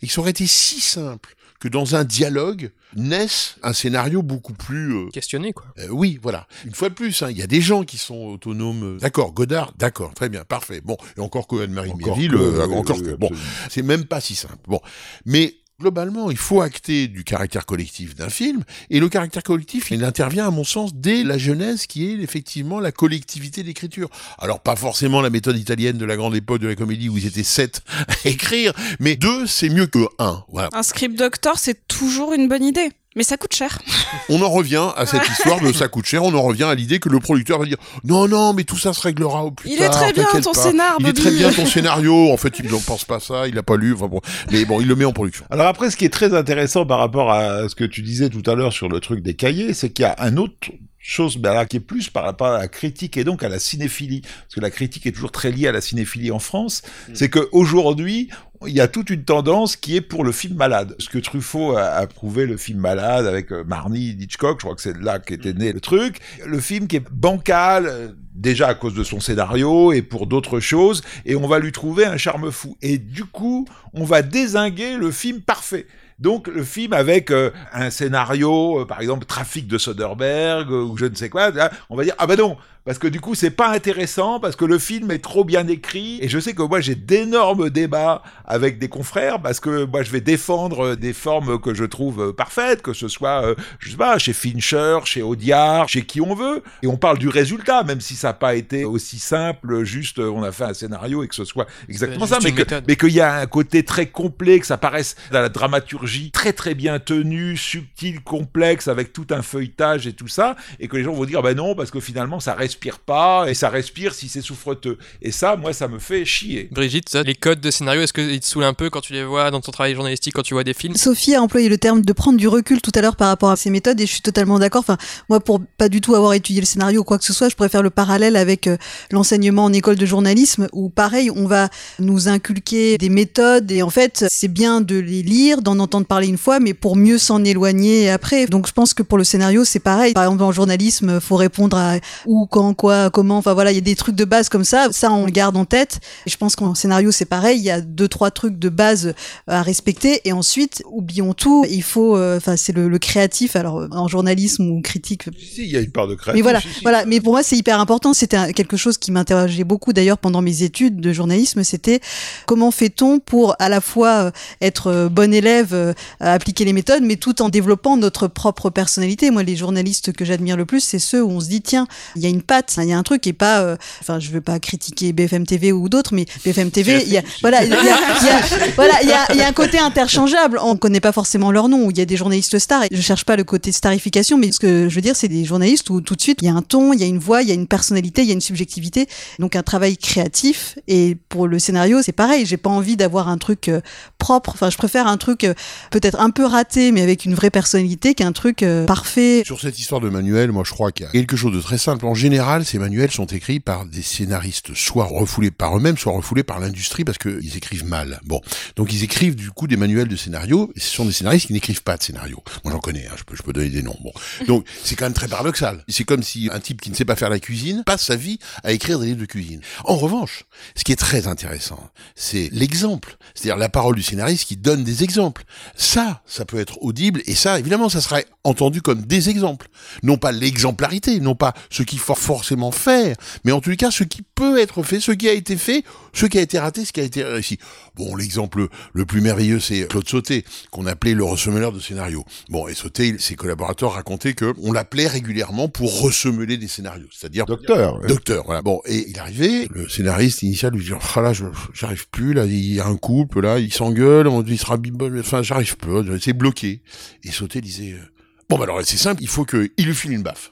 Et que ça aurait été si simple que dans un dialogue naisse un scénario beaucoup plus euh, Questionner, quoi. euh, oui, voilà. Une fois de plus, hein, il y a des gens qui sont autonomes. euh, D'accord, Godard, d'accord, très bien, parfait. Bon, et encore que Anne-Marie Encore Méville, que, euh, encore que. Bon, c'est même pas si simple. Bon, mais Globalement, il faut acter du caractère collectif d'un film, et le caractère collectif, il intervient à mon sens dès la jeunesse, qui est effectivement la collectivité d'écriture. Alors pas forcément la méthode italienne de la grande époque de la comédie où ils étaient sept à écrire, mais deux, c'est mieux que un. Un script doctor, c'est toujours une bonne idée. Mais ça coûte cher. On en revient à cette histoire de ça coûte cher. On en revient à l'idée que le producteur va dire non, non, mais tout ça se réglera au plus Il tard. est très bien ton scénar, Il est très bien ton scénario. En fait, il n'en pense pas ça. Il a pas lu. Enfin bon, mais bon, il le met en production. Alors après, ce qui est très intéressant par rapport à ce que tu disais tout à l'heure sur le truc des cahiers, c'est qu'il y a un autre chose ben là, qui est plus par rapport à la critique et donc à la cinéphilie, parce que la critique est toujours très liée à la cinéphilie en France, c'est que aujourd'hui il y a toute une tendance qui est pour le film malade. Ce que Truffaut a approuvé le film malade avec euh, Marnie, Hitchcock, je crois que c'est là qu'était né le truc. Le film qui est bancal, euh, déjà à cause de son scénario et pour d'autres choses, et on va lui trouver un charme fou. Et du coup, on va désinguer le film parfait. Donc le film avec euh, un scénario, euh, par exemple Trafic de Soderbergh euh, ou je ne sais quoi, là, on va dire ah ben non parce que du coup c'est pas intéressant parce que le film est trop bien écrit. Et je sais que moi j'ai d'énormes débats avec des confrères parce que moi je vais défendre euh, des formes que je trouve euh, parfaites que ce soit euh, je sais pas chez Fincher, chez Audiard, chez qui on veut. Et on parle du résultat même si ça n'a pas été aussi simple juste on a fait un scénario et que ce soit exactement ça. mais que, mais qu'il y a un côté très complet, que ça paraisse dans la dramaturgie très très bien tenue, subtile, complexe, avec tout un feuilletage et tout ça, et que les gens vont dire, bah non, parce que finalement ça respire pas, et ça respire si c'est souffreteux. Et ça, moi, ça me fait chier. Brigitte, ça, les codes de scénario, est-ce qu'ils te saoulent un peu quand tu les vois dans ton travail journalistique, quand tu vois des films? Sophie a employé le terme de prendre du recul tout à l'heure par rapport à ces méthodes et je suis totalement d'accord. Enfin, moi, pour pas du tout avoir étudié le scénario ou quoi que ce soit, je préfère le parallèle avec euh, l'enseignement en école de journalisme où, pareil, on va nous inculquer des méthodes et en fait, c'est bien de les lire, d'en entendre parler une fois, mais pour mieux s'en éloigner après. Donc, je pense que pour le scénario, c'est pareil. Par exemple, en journalisme, faut répondre à où, quand, quoi, comment. Enfin, voilà, il y a des trucs de base comme ça. Ça, on le garde en tête. Et je pense qu'en scénario, c'est pareil. Il y a deux, trois trucs de base à respecter et ensuite oublions tout il faut euh, enfin c'est le, le créatif alors euh, en journalisme ou critique Si, il y a une part de créatif. mais voilà si, si. voilà mais pour moi c'est hyper important c'était quelque chose qui m'interrogeait beaucoup d'ailleurs pendant mes études de journalisme c'était comment fait-on pour à la fois euh, être euh, bon élève euh, à appliquer les méthodes mais tout en développant notre propre personnalité moi les journalistes que j'admire le plus c'est ceux où on se dit tiens il y a une il y a un truc qui est pas euh, enfin je veux pas critiquer BFM TV ou d'autres mais BFM TV il y a voilà il y a, il y a- voilà il y a, il y a un côté interchangeable on connaît pas forcément leur nom où il y a des journalistes stars et je cherche pas le côté starification mais ce que je veux dire c'est des journalistes où tout de suite il y a un ton il y a une voix il y a une personnalité il y a une subjectivité donc un travail créatif et pour le scénario c'est pareil j'ai pas envie d'avoir un truc euh, propre enfin je préfère un truc euh, peut-être un peu raté mais avec une vraie personnalité qu'un truc euh, parfait Sur cette histoire de manuel, moi je crois qu'il y a quelque chose de très simple. En général, ces manuels sont écrits par des scénaristes, soit refoulés par eux-mêmes, soit refoulés par l'industrie parce qu'ils écrivent mal. Bon, donc ils écrivent du coup des manuels de scénario. Et ce sont des scénaristes qui n'écrivent pas de scénario. Moi j'en connais, hein, je peux donner des noms. Bon, donc c'est quand même très paradoxal. C'est comme si un type qui ne sait pas faire la cuisine passe sa vie à écrire des livres de cuisine. En revanche, ce qui est très intéressant, c'est l'exemple, c'est-à-dire la parole du scénariste qui donne des exemples. Ça, ça peut être audible et ça, évidemment, ça serait entendu comme des exemples. Non pas l'exemplarité, non pas ce qu'il faut forcément faire, mais en tout cas ce qui peut être fait, ce qui a été fait, ce qui a été raté, ce qui a été réussi. Bon, l'exemple le plus merveilleux, c'est Claude Sauté, qu'on appelait le ressemeleur de scénarios. Bon, et Sauté, ses collaborateurs racontaient que on l'appelait régulièrement pour ressemeler des scénarios, c'est-à-dire Docteur. ouais. Docteur, voilà. Bon, et il arrivait, le scénariste initial lui dit, oh là, j'arrive plus, là, il y a un couple, là, il s'engueule, on dit, sera enfin, j'arrive plus, c'est bloqué. Et Sauté disait, euh, bon, bah alors, c'est simple, il faut qu'il lui file une baffe.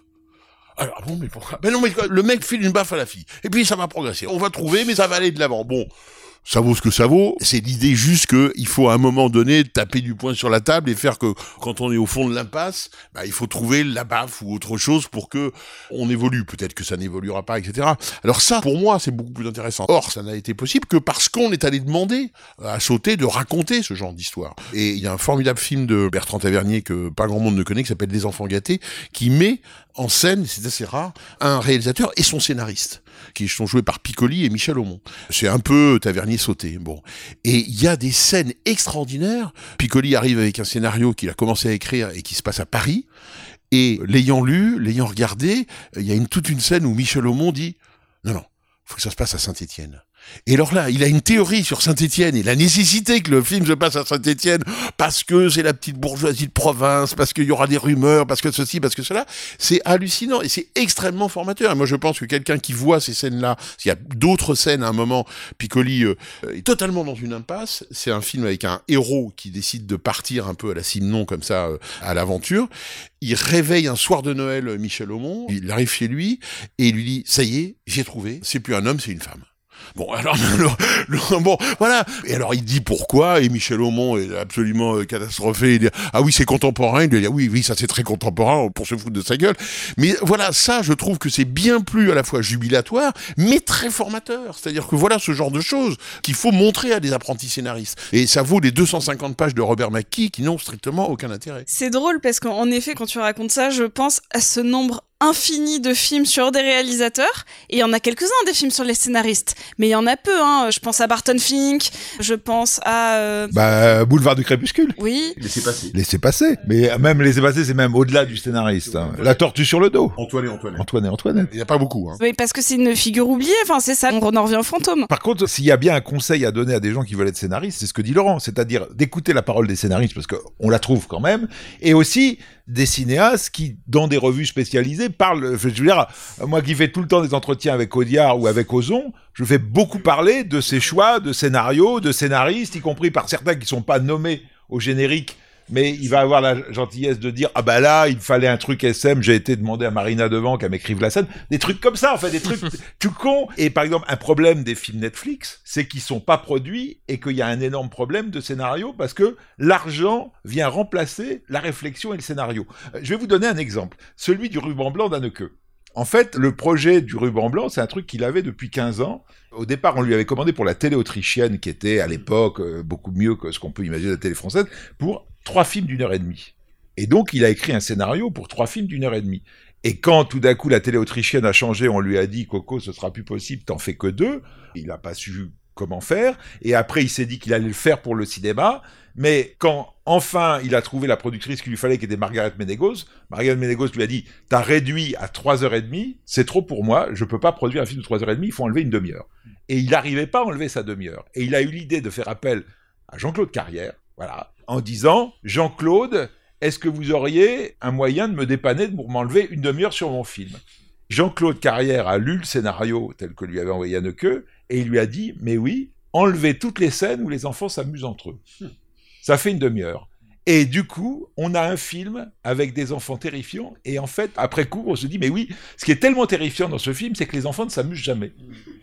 Alors, bon, mais pourquoi? Ben non, mais le mec file une baffe à la fille. Et puis, ça va progresser. On va trouver, mais ça va aller de l'avant. Bon. Ça vaut ce que ça vaut. C'est l'idée juste que il faut à un moment donné taper du poing sur la table et faire que quand on est au fond de l'impasse, bah, il faut trouver la baffe ou autre chose pour que on évolue. Peut-être que ça n'évoluera pas, etc. Alors ça, pour moi, c'est beaucoup plus intéressant. Or, ça n'a été possible que parce qu'on est allé demander à Sauter de raconter ce genre d'histoire. Et il y a un formidable film de Bertrand Tavernier que pas grand monde ne connaît, qui s'appelle Les Enfants gâtés, qui met en scène, c'est assez rare, un réalisateur et son scénariste, qui sont joués par Piccoli et Michel Aumont. C'est un peu Tavernier sauté. Bon. Et il y a des scènes extraordinaires. Piccoli arrive avec un scénario qu'il a commencé à écrire et qui se passe à Paris. Et l'ayant lu, l'ayant regardé, il y a une, toute une scène où Michel Aumont dit, non, non, faut que ça se passe à Saint-Étienne. Et alors là, il a une théorie sur Saint-Étienne et la nécessité que le film se passe à Saint-Étienne parce que c'est la petite bourgeoisie de province, parce qu'il y aura des rumeurs, parce que ceci, parce que cela. C'est hallucinant et c'est extrêmement formateur. Et moi, je pense que quelqu'un qui voit ces scènes-là, s'il y a d'autres scènes à un moment, Piccoli euh, est totalement dans une impasse. C'est un film avec un héros qui décide de partir un peu à la Simon comme ça euh, à l'aventure. Il réveille un soir de Noël euh, Michel Aumont. Il arrive chez lui et il lui dit "Ça y est, j'ai trouvé. C'est plus un homme, c'est une femme." Bon, alors, bon, voilà. Et alors, il dit pourquoi, et Michel Aumont est absolument euh, catastrophé. Il dit, ah oui, c'est contemporain. Il dit, ah oui, oui, ça c'est très contemporain pour se foutre de sa gueule. Mais voilà, ça, je trouve que c'est bien plus à la fois jubilatoire, mais très formateur. C'est-à-dire que voilà ce genre de choses qu'il faut montrer à des apprentis scénaristes. Et ça vaut les 250 pages de Robert McKee qui n'ont strictement aucun intérêt. C'est drôle parce qu'en effet, quand tu racontes ça, je pense à ce nombre infini de films sur des réalisateurs. Et il y en a quelques-uns des films sur les scénaristes. Mais il y en a peu hein. je pense à Barton Fink je pense à euh, bah Boulevard du crépuscule. Oui. Laissez passer. Laissez passer. Mais même laissez passer c'est même au-delà du scénariste hein. la tortue sur le dos. Antoine et Antoine Antoine et Antoine il n'y a pas beaucoup hein. oui parce que c'est une figure oubliée. Enfin c'est ça on en revient au fantôme. Par contre s'il y a bien un conseil à donner à des gens qui veulent être scénaristes c'est ce que dit Laurent. C'est-à-dire d'écouter la parole des scénaristes parce qu'on la trouve quand même. Et aussi des cinéastes qui, dans des revues spécialisées, parlent. Je veux dire, moi qui fais tout le temps des entretiens avec Audiard ou avec Ozon, je fais beaucoup parler de ces choix de scénarios, de scénaristes, y compris par certains qui sont pas nommés au générique mais il va avoir la gentillesse de dire ah bah là il fallait un truc SM j'ai été demandé à Marina Devant qu'elle m'écrive la scène des trucs comme ça en fait des trucs tout con. Et par exemple un problème des films Netflix c'est qu'ils sont pas produits et qu'il y a un énorme problème de scénario parce que l'argent vient remplacer la réflexion et le scénario. Euh, je vais vous donner un exemple. Celui du ruban blanc d'Anneke. En fait, le projet du ruban blanc, c'est un truc qu'il avait depuis 15 ans. Au départ, on lui avait commandé pour la télé autrichienne, qui était à l'époque euh, beaucoup mieux que ce qu'on peut imaginer de la télé française, pour trois films d'une heure et demie. Et donc, il a écrit un scénario pour trois films d'une heure et demie. Et quand tout d'un coup la télé autrichienne a changé, on lui a dit Coco, ce sera plus possible, t'en fais que deux. Il n'a pas su comment faire. Et après, il s'est dit qu'il allait le faire pour le cinéma. Mais quand enfin il a trouvé la productrice qu'il lui fallait, qui était Margaret Menegos, Margaret Menegos lui a dit T'as réduit à trois heures et demie, c'est trop pour moi, je peux pas produire un film de trois heures et demie, il faut enlever une demi-heure. Et il n'arrivait pas à enlever sa demi-heure. Et il a eu l'idée de faire appel à Jean-Claude Carrière, voilà, en disant Jean-Claude, est-ce que vous auriez un moyen de me dépanner pour m'enlever une demi-heure sur mon film? Jean-Claude Carrière a lu le scénario tel que lui avait envoyé Anneke et il lui a dit Mais oui, enlevez toutes les scènes où les enfants s'amusent entre eux. Ça fait une demi-heure. Et du coup, on a un film avec des enfants terrifiants. Et en fait, après coup, on se dit, mais oui, ce qui est tellement terrifiant dans ce film, c'est que les enfants ne s'amusent jamais.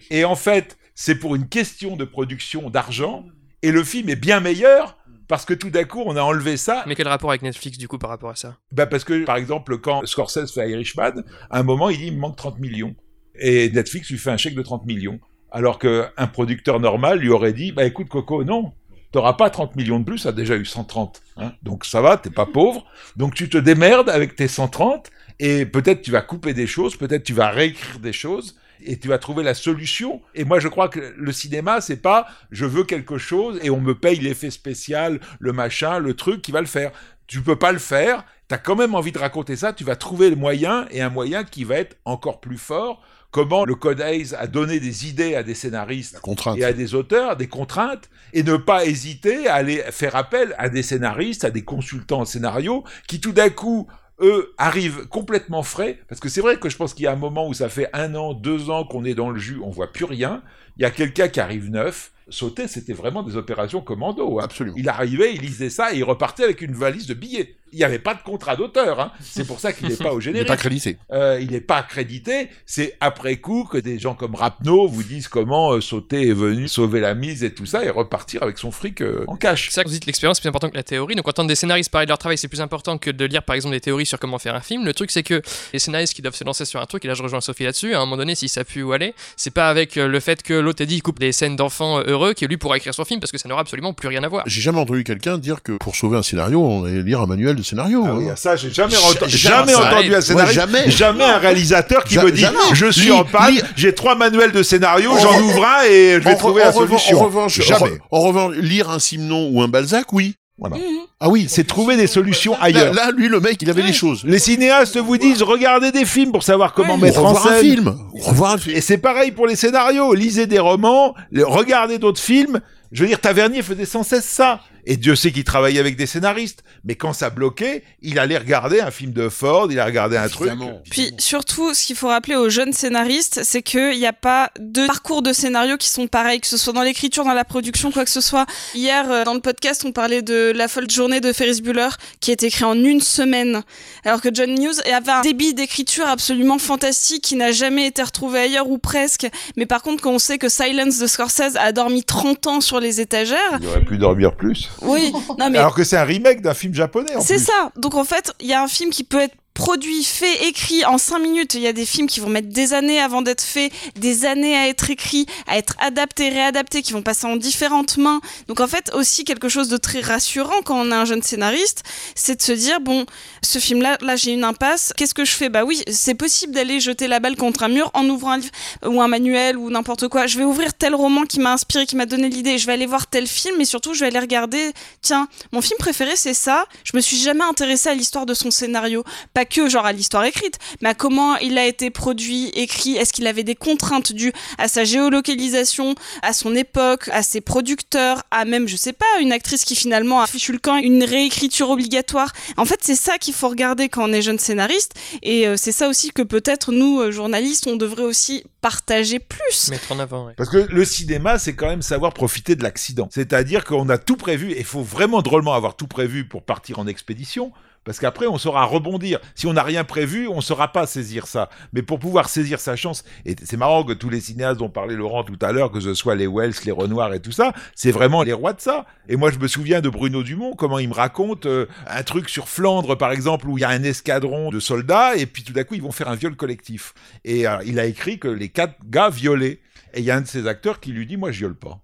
Et en fait, c'est pour une question de production d'argent. Et le film est bien meilleur parce que tout d'un coup, on a enlevé ça. Mais quel rapport avec Netflix, du coup, par rapport à ça? Bah Parce que, par exemple, quand Scorsese fait Irishman, à un moment, il dit, il me manque 30 millions. Et Netflix lui fait un chèque de 30 millions. Alors qu'un producteur normal lui aurait dit, bah écoute, Coco, non, t'auras pas 30 millions de plus, ça a déjà eu 130. Hein donc ça va, t'es pas pauvre. Donc tu te démerdes avec tes 130 et peut-être tu vas couper des choses, peut-être tu vas réécrire des choses et tu vas trouver la solution. Et moi, je crois que le cinéma, c'est pas je veux quelque chose et on me paye l'effet spécial, le machin, le truc qui va le faire. Tu peux pas le faire. Tu as quand même envie de raconter ça. Tu vas trouver le moyen et un moyen qui va être encore plus fort comment le Code Hayes a donné des idées à des scénaristes et à des auteurs, des contraintes, et ne pas hésiter à aller faire appel à des scénaristes, à des consultants en scénario, qui tout d'un coup eux arrivent complètement frais, parce que c'est vrai que je pense qu'il y a un moment où ça fait un an, deux ans qu'on est dans le jus, on voit plus rien. Il y a quelqu'un qui arrive neuf. Sauter, c'était vraiment des opérations commando. Hein. Absolument. Il arrivait, il lisait ça et il repartait avec une valise de billets il n'y avait pas de contrat d'auteur. Hein. C'est pour ça qu'il n'est pas au générique. il n'est pas crédité. Euh, il n'est pas accrédité. C'est après coup que des gens comme Rapno vous disent comment euh, Sauter est venu sauver la mise et tout ça et repartir avec son fric euh, en cash. C'est ça que vous dites l'expérience est plus importante que la théorie. Donc entendre des scénaristes parler de leur travail, c'est plus important que de lire par exemple des théories sur comment faire un film. Le truc c'est que les scénaristes qui doivent se lancer sur un truc, et là je rejoins Sophie là-dessus, à un moment donné, si ça pue où aller, c'est pas avec le fait que l'autre a dit il coupe des scènes d'enfants heureux que lui pourra écrire son film parce que ça n'aura absolument plus rien à voir. J'ai jamais entendu quelqu'un dire que pour sauver un scénario, on allait lire un manuel scénario. Ah hein ça, j'ai jamais, jamais, entendu un scénario. jamais. jamais un réalisateur qui me dit, je suis en panne, j'ai trois manuels de scénario, j'en ouvre un et je vais trouver la solution. En revanche, jamais. En revanche, lire un Simon ou un Balzac, oui. Voilà. Mhm. Ah oui, C'est trouver des solutions ailleurs. là, lui, le mec, il avait les choses. Les cinéastes vous disent regardez des films pour savoir comment Ouais. mettre Ou en un scène. film. Revoir un film. Et c'est pareil pour les scénarios. Lisez des romans, regardez d'autres films. Je veux dire, Tavernier faisait sans cesse ça. Et Dieu sait qu'il travaillait avec des scénaristes. Mais quand ça bloquait, il allait regarder un film de Ford, il allait regarder un truc. Puis surtout, ce qu'il faut rappeler aux jeunes scénaristes, c'est qu'il n'y a pas deux parcours de scénario qui sont pareils, que ce soit dans l'écriture, dans la production, quoi que ce soit. Hier, euh, dans le podcast, on parlait de La folle journée de Ferris Bueller, qui est écrit en une semaine, alors que John Hughes avait un débit d'écriture absolument fantastique qui n'a jamais été retrouvé ailleurs ou presque. Mais par contre, quand on sait que Silence de Scorsese a dormi 30 ans sur les étagères, Il aurait pu dormir plus. Oui, non mais Alors que c'est un remake d'un film japonais. c'est ça. Donc en fait, il y a un film qui peut être produit, fait, écrit en cinq minutes. Il y a des films qui vont mettre des années avant d'être faits, des années à être écrits, à être adaptés, réadaptés, qui vont passer en différentes mains. Donc en fait, aussi quelque chose de très rassurant quand on a un jeune scénariste, c'est de se dire bon, ce film-là, là, j'ai une impasse. Qu'est-ce que je fais? Bah oui, c'est possible d'aller jeter la balle contre un mur en ouvrant un livre ou un manuel ou n'importe quoi. Je vais ouvrir tel roman qui m'a inspiré, qui m'a donné l'idée. Je vais aller voir tel film et surtout, je vais aller regarder. Tiens, mon film préféré, c'est ça. Je me suis jamais intéressée à l'histoire de son scénario. Que genre à l'histoire écrite, mais à comment il a été produit, écrit. Est-ce qu'il avait des contraintes dues à sa géolocalisation, à son époque, à ses producteurs, à même, je sais pas, une actrice qui finalement a fichu le camp, une réécriture obligatoire. En fait, c'est ça qu'il faut regarder quand on est jeune scénariste. Et euh, c'est ça aussi que peut-être nous, euh, journalistes, on devrait aussi partager plus. Mettre en avant, ouais. Parce que le cinéma, c'est quand même savoir profiter de l'accident. C'est-à-dire qu'on a tout prévu, et il faut vraiment drôlement avoir tout prévu pour partir en expédition, parce qu'après, on saura rebondir. Si on n'a rien prévu, on ne saura pas saisir ça. Mais pour pouvoir saisir sa chance, et c'est marrant que tous les cinéastes dont parlait Laurent tout à l'heure, que ce soit les Wells, les Renoir et tout ça, c'est vraiment les rois de ça. Et moi, je me souviens de Bruno Dumont, comment il me raconte euh, un truc sur Flandre, par exemple, où il y a un escadron de soldats, et puis tout d'un coup, ils vont faire un viol collectif. Et euh, il a écrit que les quatre gars violaient. Et il y a un de ces acteurs qui lui dit, moi, je viole pas.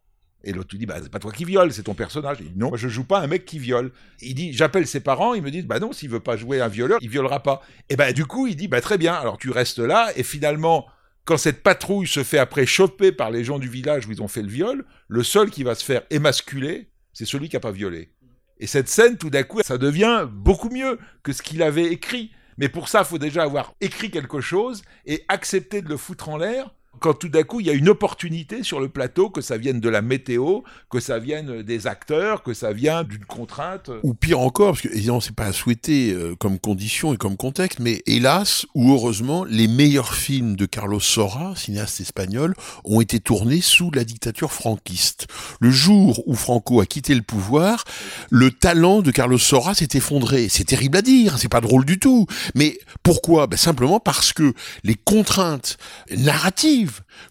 Et l'autre lui dit, bah, c'est pas toi qui viole, c'est ton personnage. Il dit, non, moi, je joue pas un mec qui viole. Il dit, j'appelle ses parents, ils me disent, bah non, s'il veut pas jouer un violeur, il violera pas. Et ben, du coup, il dit, bah, très bien, alors tu restes là, et finalement, quand cette patrouille se fait après choper par les gens du village où ils ont fait le viol, le seul qui va se faire émasculer, c'est celui qui a pas violé. Et cette scène, tout d'un coup, ça devient beaucoup mieux que ce qu'il avait écrit. Mais pour ça, il faut déjà avoir écrit quelque chose et accepter de le foutre en l'air quand tout d'un coup il y a une opportunité sur le plateau, que ça vienne de la météo, que ça vienne des acteurs, que ça vienne d'une contrainte. Ou pire encore, parce que évidemment c'est pas à souhaiter euh, comme condition et comme contexte, mais hélas ou heureusement, les meilleurs films de Carlos Sora, cinéaste espagnol, ont été tournés sous la dictature franquiste. Le jour où Franco a quitté le pouvoir, le talent de Carlos Sora s'est effondré. C'est terrible à dire, c'est pas drôle du tout. Mais pourquoi? Ben Simplement parce que les contraintes narratives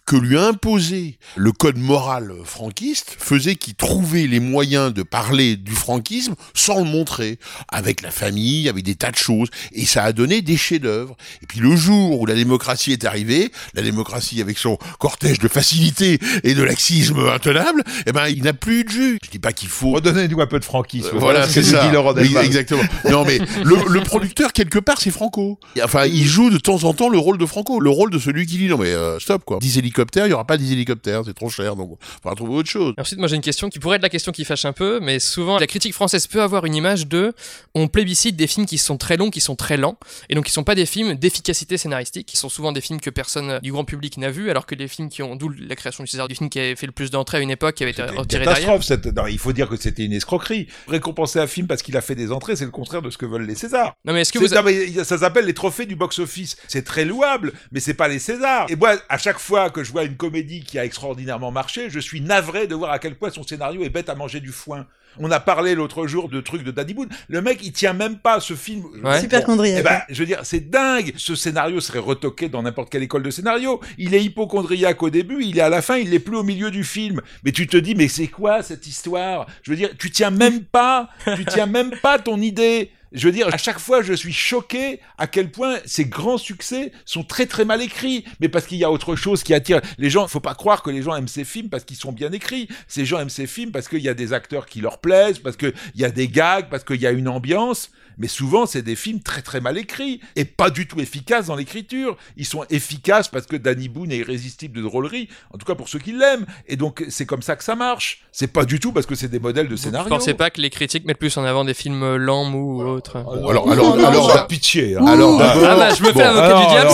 que lui imposait le code moral franquiste faisait qu'il trouvait les moyens de parler du franquisme sans le montrer, avec la famille, avec des tas de choses, et ça a donné des chefs-d'œuvre. Et puis le jour où la démocratie est arrivée, la démocratie avec son cortège de facilité et de laxisme intenable, eh ben il n'a plus de jus. Je dis pas qu'il faut Redonnez-nous un peu de franquisme. euh, voilà, c'est ce que ça. dit Laurent Oui, exactement. Non, mais le, le producteur, quelque part, c'est Franco. Enfin, il joue de temps en temps le rôle de Franco, le rôle de celui qui dit non, mais euh, stop, quoi. 10 hélicoptères, il y aura pas 10 hélicoptères, c'est trop cher, donc il faudra trouver autre chose. Ensuite, moi j'ai une question qui pourrait être la question qui fâche un peu, mais souvent la critique française peut avoir une image de on plébiscite des films qui sont très longs, qui sont très lents, et donc qui sont pas des films d'efficacité scénaristique, qui sont souvent des films que personne du grand public n'a vu, alors que les films qui ont, d'où la création du César du film qui avait fait le plus d'entrées à une époque, qui avait été retiré derrière. catastrophe. cette- non, il faut dire que c'était une escroquerie. Récompenser un film parce qu'il a fait des entrées, c'est le contraire de ce que veulent les Césars. Non mais est-ce que C'est- vous, mais ça s'appelle les trophées du box-office. C'est très louable, mais c'est pas les Césars. Et moi, à chaque fois que je vois une comédie qui a extraordinairement marché, je suis navré de voir à quel point son scénario est bête à manger du foin. On a parlé l'autre jour de trucs de Danny Boone. Le mec, il tient même pas ce film. Ouais. Super Eh chondriaque. ben, je veux dire, c'est dingue. Ce scénario serait retoqué dans n'importe quelle école de scénario. Il est hypochondriaque au début, il est à la fin, il est plus au milieu du film. Mais tu te dis, mais c'est quoi cette histoire? Je veux dire, tu tiens même pas, tu tiens même pas ton idée. Je veux dire, à chaque fois, je suis choqué à quel point ces grands succès sont très très mal écrits. Mais parce qu'il y a autre chose qui attire les gens. Faut pas croire que les gens aiment ces films parce qu'ils sont bien écrits. Ces gens aiment ces films parce qu'il y a des acteurs qui leur plaisent, parce qu'il y a des gags, parce qu'il y a une ambiance. Mais souvent c'est des films très très mal écrits et pas du tout efficaces dans l'écriture. Ils sont efficaces parce que Danny Boone est irrésistible de drôlerie, en tout cas pour ceux qui l'aiment. Et donc c'est comme ça que ça marche. C'est pas du tout parce que c'est des modèles de scénario. Vous pensez pas que les critiques mettent plus en avant des films lents, mous ou autres? Alors, alors, alors, alors, pitié. Hein. Alors, ah bah, je me fais avocat du diable,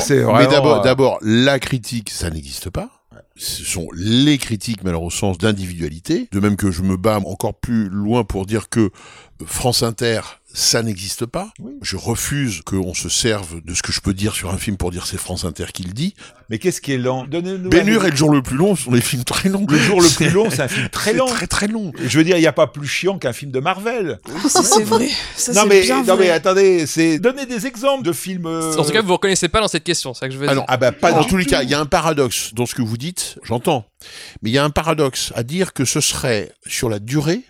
c'est ici, mais d'abord, euh, d'abord, la critique, ça n'existe pas. Ce sont les critiques, mais alors au sens d'individualité. De même que je me bats encore plus loin pour dire que France Inter, ça n'existe pas. Je refuse qu'on se serve de ce que je peux dire sur un film pour dire c'est France Inter qui le dit. Mais qu'est-ce qui est lent Hur et le jour le plus long sont des films très longs. Le jour le plus long, c'est un film très long. Très très long. Je veux dire, il n'y a pas plus chiant qu'un film de Marvel. Ça, c'est vrai. Ça, non c'est mais, bien non mais attendez, c'est donner des exemples de films. euh, En tout cas, vous vous reconnaissez pas dans cette question, c'est ça que je veux dire. Alors, ah bah pas du tous les cas, il y a un paradoxe dans ce que vous dites, j'entends. Mais il y a un paradoxe à dire que ce serait sur la durée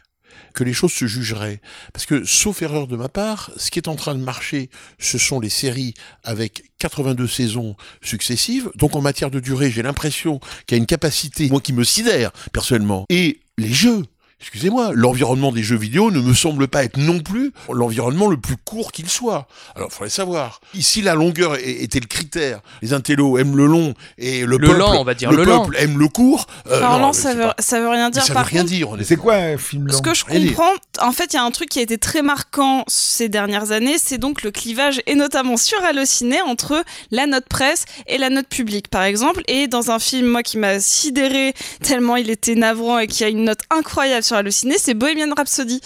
que les choses se jugeraient. Parce que, sauf erreur de ma part, ce qui est en train de marcher, ce sont les séries avec 82 saisons successives. Donc, en matière de durée, j'ai l'impression qu'il y a une capacité, moi qui me sidère, personnellement. Et les jeux. Excusez-moi, l'environnement des jeux vidéo ne me semble pas être non plus l'environnement le plus court qu'il soit. Alors, faudrait savoir. Ici, la longueur était le critère. Les intellos aiment le long et le, Le peuple, lent, on va dire, le le lent. peuple aime le court. Euh, Alors non, ça veut, pas. ça veut rien Mais dire. ça veut Par rien contre, dire. C'est quoi un film Ce long que je comprends, en fait, il y a un truc qui a été très marquant ces dernières années, c'est donc le clivage, et notamment sur Allociné, entre la note presse et la note publique, par exemple. Et dans un film, moi, qui m'a sidéré tellement il était navrant et qui a une note incroyable sur Allociné, c'est Bohemian Rhapsody.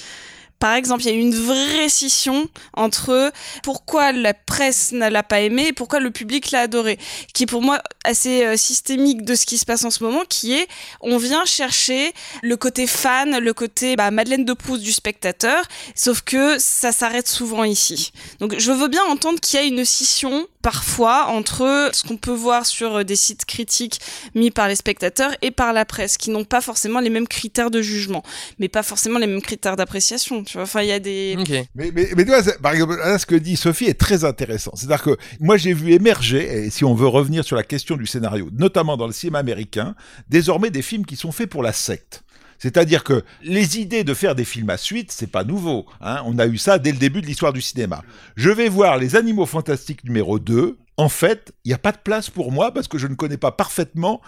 Par exemple, il y a eu une vraie scission entre pourquoi la presse ne l'a pas aimé et pourquoi le public l'a adoré, qui est pour moi assez euh, systémique de ce qui se passe en ce moment, qui est on vient chercher le côté fan, le côté bah, Madeleine de Proust du spectateur, sauf que ça s'arrête souvent ici. Donc je veux bien entendre qu'il y a une scission parfois entre ce qu'on peut voir sur euh, des sites critiques mis par les spectateurs et par la presse, qui n'ont pas forcément les mêmes critères de jugement, mais pas forcément les mêmes critères d'appréciation. Tu vois, enfin il y a des. Mais, mais, mais tu vois, c'est- par exemple, là, ce que dit Sophie est très intéressant. C'est-à-dire que moi, j'ai vu émerger, et si on veut revenir sur la question du scénario, notamment dans le cinéma américain, désormais des films qui sont faits pour la secte. C'est-à-dire que les idées de faire des films à suite, c'est pas nouveau. Hein. On a eu ça dès le début de l'histoire du cinéma. Je vais voir Les Animaux Fantastiques numéro 2. En fait, il n'y a pas de place pour moi parce que je ne connais pas parfaitement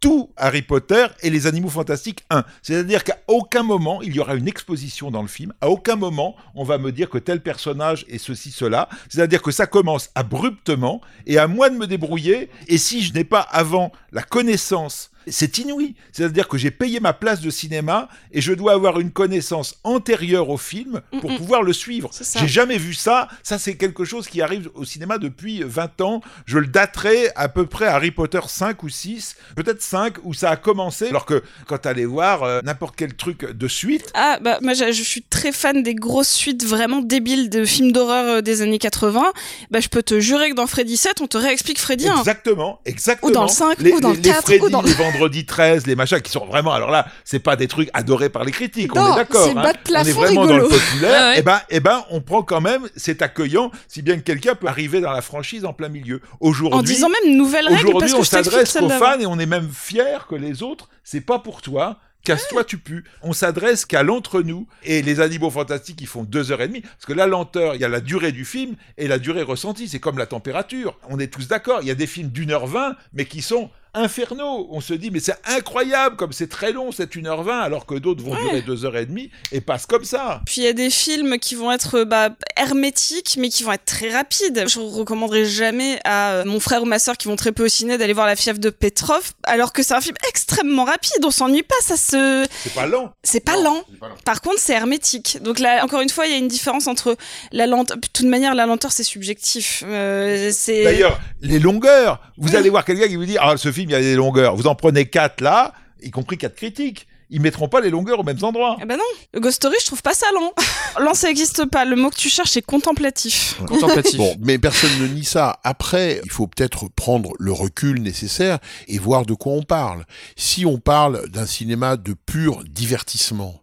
tout Harry Potter et les Animaux Fantastiques 1. C'est-à-dire qu'à aucun moment il y aura une exposition dans le film, à aucun moment on va me dire que tel personnage est ceci, cela. C'est-à-dire que ça commence abruptement et à moi de me débrouiller. Et si je n'ai pas avant la connaissance c'est inouï. C'est-à-dire que j'ai payé ma place de cinéma et je dois avoir une connaissance antérieure au film pour Mm-mm. pouvoir le suivre. J'ai jamais vu ça. Ça, c'est quelque chose qui arrive au cinéma depuis 20 ans. Je le daterai à peu près à Harry Potter 5 ou 6, peut-être 5, où ça a commencé. Alors que quand t'allais voir euh, n'importe quel truc de suite, Ah, bah, moi, je je suis très fan des grosses suites vraiment débiles de films d'horreur euh, des années 80. Bah, je peux te jurer que dans Freddy 7, on te réexplique Freddy 1. Exactement, exactement. Ou dans le 5, les, ou dans les- le les 4, Freddy, ou dans le- Vendredi 13, les machins qui sont vraiment. Alors là, c'est pas des trucs adorés par les critiques, on Non, est d'accord. c'est hein. bas de on est plafond vraiment rigolo. dans le populaire. Ouais. Et ben, et ben, on prend quand même, c'est accueillant, si bien que quelqu'un peut arriver dans la franchise en plein milieu. Aujourd'hui, En disant même nouvelle règle Aujourd'hui, on s'adresse d'avant. fans et on est même fier que les autres, c'est pas pour toi. Casse-toi, tu pues. On s'adresse qu'à l'entre-nous. Et les animaux fantastiques, ils font deux heures et demie. Parce que la lenteur, il y a la durée du film et la durée ressentie. C'est comme la température. On est tous d'accord. Il y a des films d'une heure vingt, mais qui sont infernaux. On se dit, mais c'est incroyable comme c'est très long, c'est une heure vingt, alors que d'autres vont durer deux heures et demie et passent comme ça. Puis il y a des films qui vont être bah, hermétiques, mais qui vont être très rapides. Je recommanderais jamais à euh, mon frère ou ma soeur qui vont très peu au ciné d'aller voir La fièvre de Petrov, alors que c'est un film extrêmement rapide. On s'ennuie pas, ça se, C'est pas lent. c'est pas lent. Par contre, c'est hermétique. Donc là, encore une fois, il y a une différence entre la lenteur. De toute manière, la lenteur, c'est subjectif. Euh, c'est. D'ailleurs, les longueurs. Vous allez voir quelqu'un qui vous dit Ah, ce film, il y a des longueurs. Vous en prenez quatre là, y compris quatre critiques. Ils mettront pas les longueurs aux mêmes endroits. Ah bah non, Ghost Story, je trouve pas ça lent. lent, ça existe pas. Le mot que tu cherches, c'est contemplatif. Contemplatif. Bon, mais personne ne nie ça. Après, il faut peut-être prendre le recul nécessaire et voir de quoi on parle. Si on parle d'un cinéma de pur divertissement,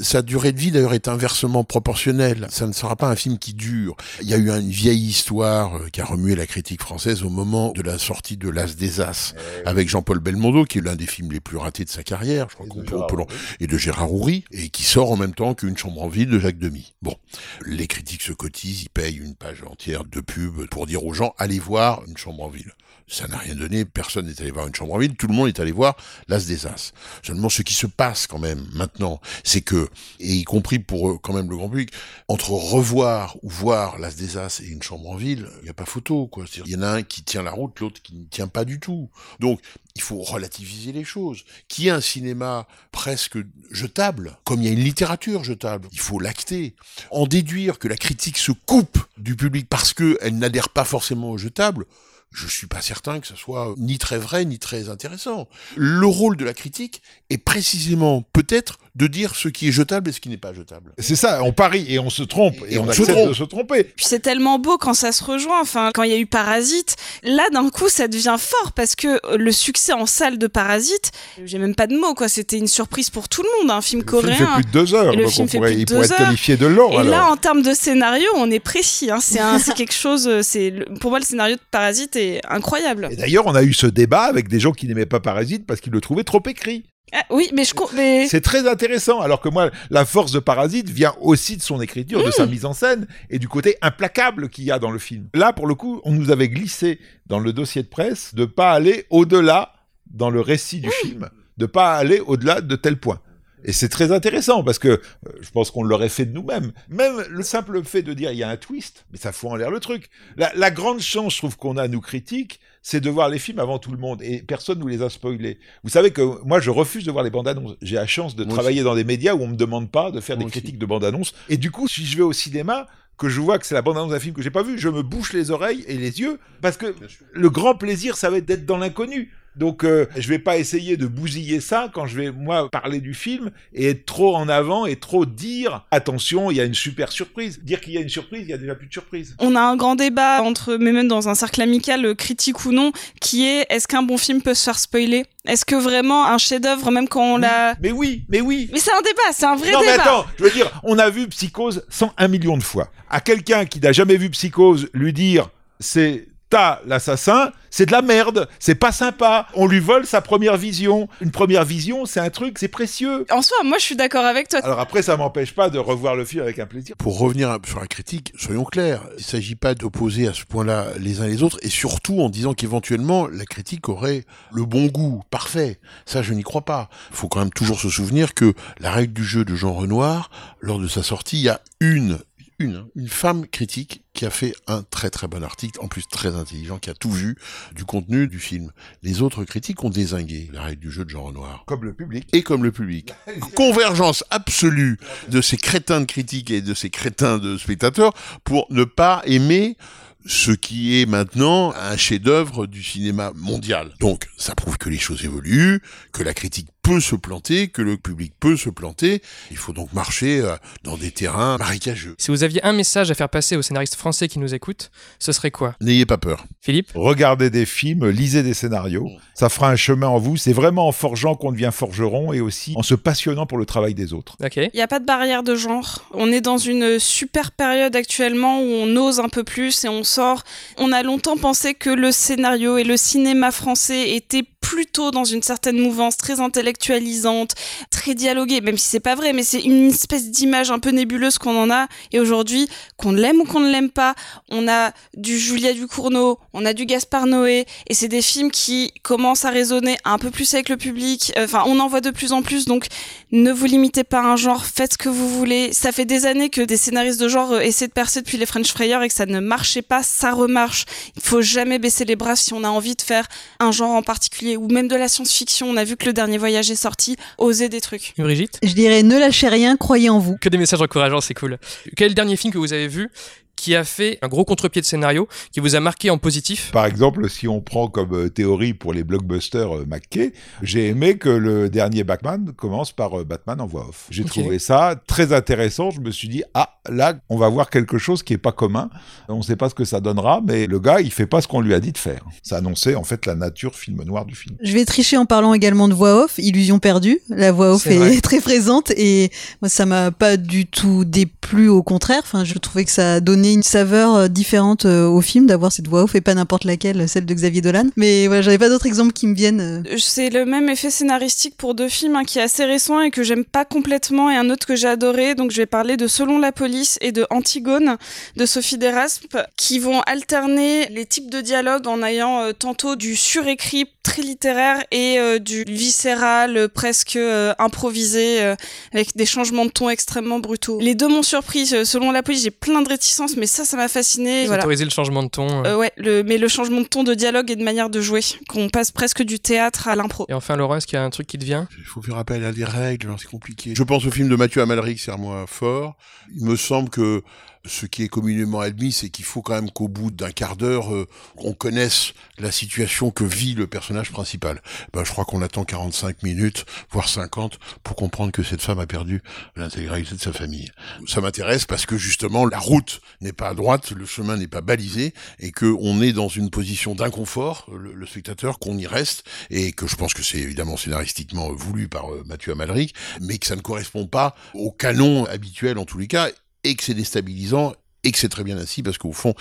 sa durée de vie d'ailleurs est inversement proportionnelle. Ça ne sera pas un film qui dure. Il y a eu une vieille histoire euh, qui a remué la critique française au moment de la sortie de L'As des As avec Jean-Paul Belmondo, qui est l'un des films les plus ratés de sa carrière. Je crois qu'on peut Pelon et de Gérard Houry, et qui sort en même temps qu'une chambre en ville de Jacques Demy. Bon, les critiques se cotisent, ils payent une page entière de pub pour dire aux gens allez voir une chambre en ville. Ça n'a rien donné, personne n'est allé voir une chambre en ville, tout le monde est allé voir l'As des As. Seulement ce qui se passe quand même maintenant, c'est que, et y compris pour euh, quand même le grand public, entre revoir ou voir l'As des As et une chambre en ville, il n'y a pas photo, quoi. Il y en a un qui tient la route, l'autre qui ne tient pas du tout. Donc, il faut relativiser les choses. Qui a un cinéma presque jetable, comme il y a une littérature jetable, il faut l'acter. En déduire que la critique se coupe du public parce qu'elle n'adhère pas forcément au jetable, je suis pas certain que ce soit ni très vrai ni très intéressant. Le rôle de la critique est précisément peut-être de dire ce qui est jetable et ce qui n'est pas jetable. C'est ça, on parie et on se trompe et, on, accepte de se tromper. Puis c'est tellement beau quand ça se rejoint. Enfin, quand il y a eu Parasite, là d'un coup ça devient fort parce que le succès en salle de Parasite, j'ai même pas de mots quoi. C'était une surprise pour tout le monde, un film Le coréen. film fait plus de deux heures, Et le donc film on fait pourrait, plus de il pourrait être qualifié de long. Et alors. là, en termes de scénario, on est précis. Hein. C'est quelque chose. euh, C'est pour moi le scénario de Parasite est incroyable. Et d'ailleurs, on a eu ce débat avec des gens qui n'aimaient pas Parasite parce qu'ils le trouvaient trop écrit. Ah, oui, mais je. Mais... C'est très intéressant. Alors que moi, la force de Parasite vient aussi de son écriture, de Mmh. sa mise en scène et du côté implacable qu'il y a dans le film. Là, pour le coup, on nous avait glissé dans le dossier de presse de pas aller au-delà dans le récit Mmh. du film, de pas aller au-delà de tel point. Et c'est très intéressant parce que euh, je pense qu'on l'aurait fait de nous-mêmes. Même le simple fait de dire il y a un twist, mais ça fout en l'air le truc. La, la grande chance, je trouve, qu'on a, nous critiques, c'est de voir les films avant tout le monde. Et personne nous les a spoilés. Vous savez que moi, je refuse de voir les bandes annonces. J'ai la chance de Moi travailler dans des médias où on me demande pas de faire Moi des aussi. critiques de bandes annonces. Et du coup, si je vais au cinéma, que je vois que c'est la bande annonce d'un film que j'ai pas vu, je me bouche les oreilles et les yeux parce que le grand plaisir, ça va être d'être dans l'inconnu. Donc, euh, je vais pas essayer de bousiller ça quand je vais moi parler du film et être trop en avant et trop dire attention, il y a une super surprise. Dire qu'il y a une surprise, il y a déjà plus de surprise. On a un grand débat entre, mais même dans un cercle amical, euh, critique ou non, qui est est-ce qu'un bon film peut se faire spoiler? Est-ce que vraiment un chef-d'œuvre, même quand on l'a. Mais oui, mais oui. Mais c'est un débat, c'est un vrai non, mais débat. attends, je veux dire, on a vu Psychose 101 millions de fois. À quelqu'un qui n'a jamais vu Psychose, lui dire c'est ta l'assassin, c'est de la merde, c'est pas sympa. On lui vole sa première vision. Une première vision, c'est un truc, c'est précieux. En soi, moi je suis d'accord avec toi. Alors après, ça m'empêche pas de revoir le film avec un plaisir. Pour revenir sur la critique, soyons clairs, il ne s'agit pas d'opposer à ce point-là les uns les autres, et surtout en disant qu'éventuellement la critique aurait le bon goût, parfait. Ça, je n'y crois pas. Il faut quand même toujours se souvenir que la règle du jeu de Jean Renoir, lors de sa sortie, il y a une, une, hein, une femme critique qui a fait un très très bon article, en plus très intelligent, qui a tout vu du contenu du film. Les autres critiques ont désingué la règle du jeu de Jean Renoir Comme le public. et comme le public. Convergence absolue de ces crétins de critiques et de ces crétins de spectateurs pour ne pas aimer ce qui est maintenant un chef-d'œuvre du cinéma mondial. Donc, ça prouve que les choses évoluent, que la critique peut se planter, que le public peut se planter. Il faut donc marcher euh, dans des terrains marécageux. Si vous aviez un message à faire passer aux scénaristes français qui nous écoutent, ce serait quoi? N'ayez pas peur. Philippe? Regardez des films, lisez des scénarios. Ça fera un chemin en vous. C'est vraiment en forgeant qu'on devient forgeron et aussi en se passionnant pour le travail des autres. Il n'y a pas de barrière de genre. On est dans une super période actuellement où on ose un peu plus et on sort. On a longtemps pensé que le scénario et le cinéma français étaient plutôt dans une certaine mouvance très intellectualisante, très dialoguée, même si c'est pas vrai, mais c'est une espèce d'image un peu nébuleuse qu'on en a. Et aujourd'hui, qu'on l'aime ou qu'on ne l'aime pas, on a du Julia Ducournau, on a du Gaspard Noé, et c'est des films qui commencent à résonner un peu plus avec le public. Enfin, on en voit de plus en plus, donc ne vous limitez pas à un genre, faites ce que vous voulez. Ça fait des années que des scénaristes de genre euh, essaient de percer depuis les French Frayeurs et que ça ne marchait pas, ça remarche. Il faut jamais baisser les bras si on a envie de faire un genre en particulier ou même de la science-fiction. On a vu que le dernier voyage est sorti, osez des trucs. Brigitte? Je dirais ne lâchez rien, croyez en vous. Que des messages encourageants, c'est cool. Quel est le dernier film que vous avez vu qui a fait un gros contre-pied de scénario, qui vous a marqué en positif? Par exemple, si on prend comme euh, théorie pour les blockbusters euh, McKay, j'ai aimé que le dernier Batman commence par euh, Batman en voix off. J'ai trouvé ça très intéressant. Je me suis dit, ah, là, on va voir quelque chose qui est pas commun. On ne sait pas ce que ça donnera, mais le gars, il fait pas ce qu'on lui a dit de faire. Ça annonçait en fait la nature film noir du film. Je vais tricher en parlant également de voix off, illusion perdue. La voix off est, très présente et moi ça m'a pas du tout plu au contraire. Enfin, je trouvais que ça donné une saveur euh, différente euh, au film d'avoir cette voix off et pas n'importe laquelle, celle de Xavier Dolan. Mais voilà, j'avais pas d'autres exemples qui me viennent. euh. C'est le même effet scénaristique pour deux films hein, qui est assez récent et que j'aime pas complètement et un autre que j'ai adoré. Donc je vais parler de Selon la police et de Antigone de Sophie Deraspe qui vont alterner les types de dialogue en ayant euh, tantôt du surécrit très littéraire et euh, du viscéral euh, presque euh, improvisé euh, avec des changements de ton extrêmement brutaux. Les deux m'ont surpris. Euh, Selon la police, j'ai plein de réticences mais ça ça m'a fasciné. Voilà. Autoriser le changement de ton. Euh, ouais, le, mais le changement de ton de dialogue et de manière de jouer, qu'on passe presque du théâtre à l'impro. Et enfin, Laurent, est-ce qu'il y a un truc qui te vient? Il faut faire appel à des règles, alors c'est compliqué. Je pense au film de Mathieu Amalric, Serre-moi fort. Il me semble que ce qui est communément admis, c'est qu'il faut quand même qu'au bout d'un quart d'heure, euh, on connaisse la situation que vit le personnage principal. Ben, je crois qu'on attend 45 minutes, voire 50, pour comprendre que cette femme a perdu l'intégralité de sa famille. Ça m'intéresse parce que justement, la route n'est pas à droite, le chemin n'est pas balisé, et que on est dans une position d'inconfort, le, le spectateur, qu'on y reste, et que je pense que c'est évidemment scénaristiquement voulu par euh, Mathieu Amalric, mais que ça ne correspond pas au canon habituel en tous les cas, et que c'est déstabilisant et que c'est très bien ainsi parce qu'au fond,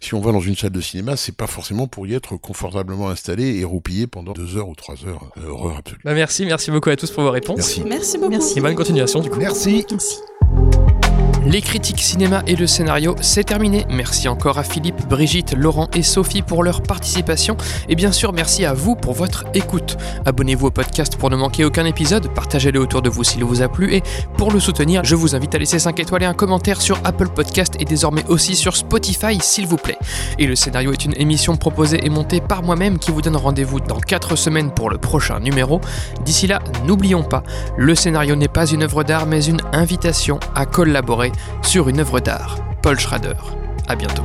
si on va dans une salle de cinéma, c'est pas forcément pour y être confortablement installé et roupillé pendant deux heures ou trois heures. Euh, horreur absolue. Bah merci, merci beaucoup à tous pour vos réponses. Merci. Merci beaucoup. Merci. Et bonne continuation du coup. Merci. Merci. Les critiques cinéma et le scénario, c'est terminé. Merci encore à Philippe, Brigitte, Laurent et Sophie pour leur participation. Et bien sûr, merci à vous pour votre écoute. Abonnez-vous au podcast pour ne manquer aucun épisode, partagez-le autour de vous s'il vous a plu. Et pour le soutenir, je vous invite à laisser 5 étoiles et un commentaire sur Apple Podcast et désormais aussi sur Spotify, s'il vous plaît. Et le scénario est une émission proposée et montée par moi-même qui vous donne rendez-vous dans 4 semaines pour le prochain numéro. D'ici là, n'oublions pas, le scénario n'est pas une œuvre d'art mais une invitation à collaborer sur une œuvre d'art. Paul Schrader. À bientôt.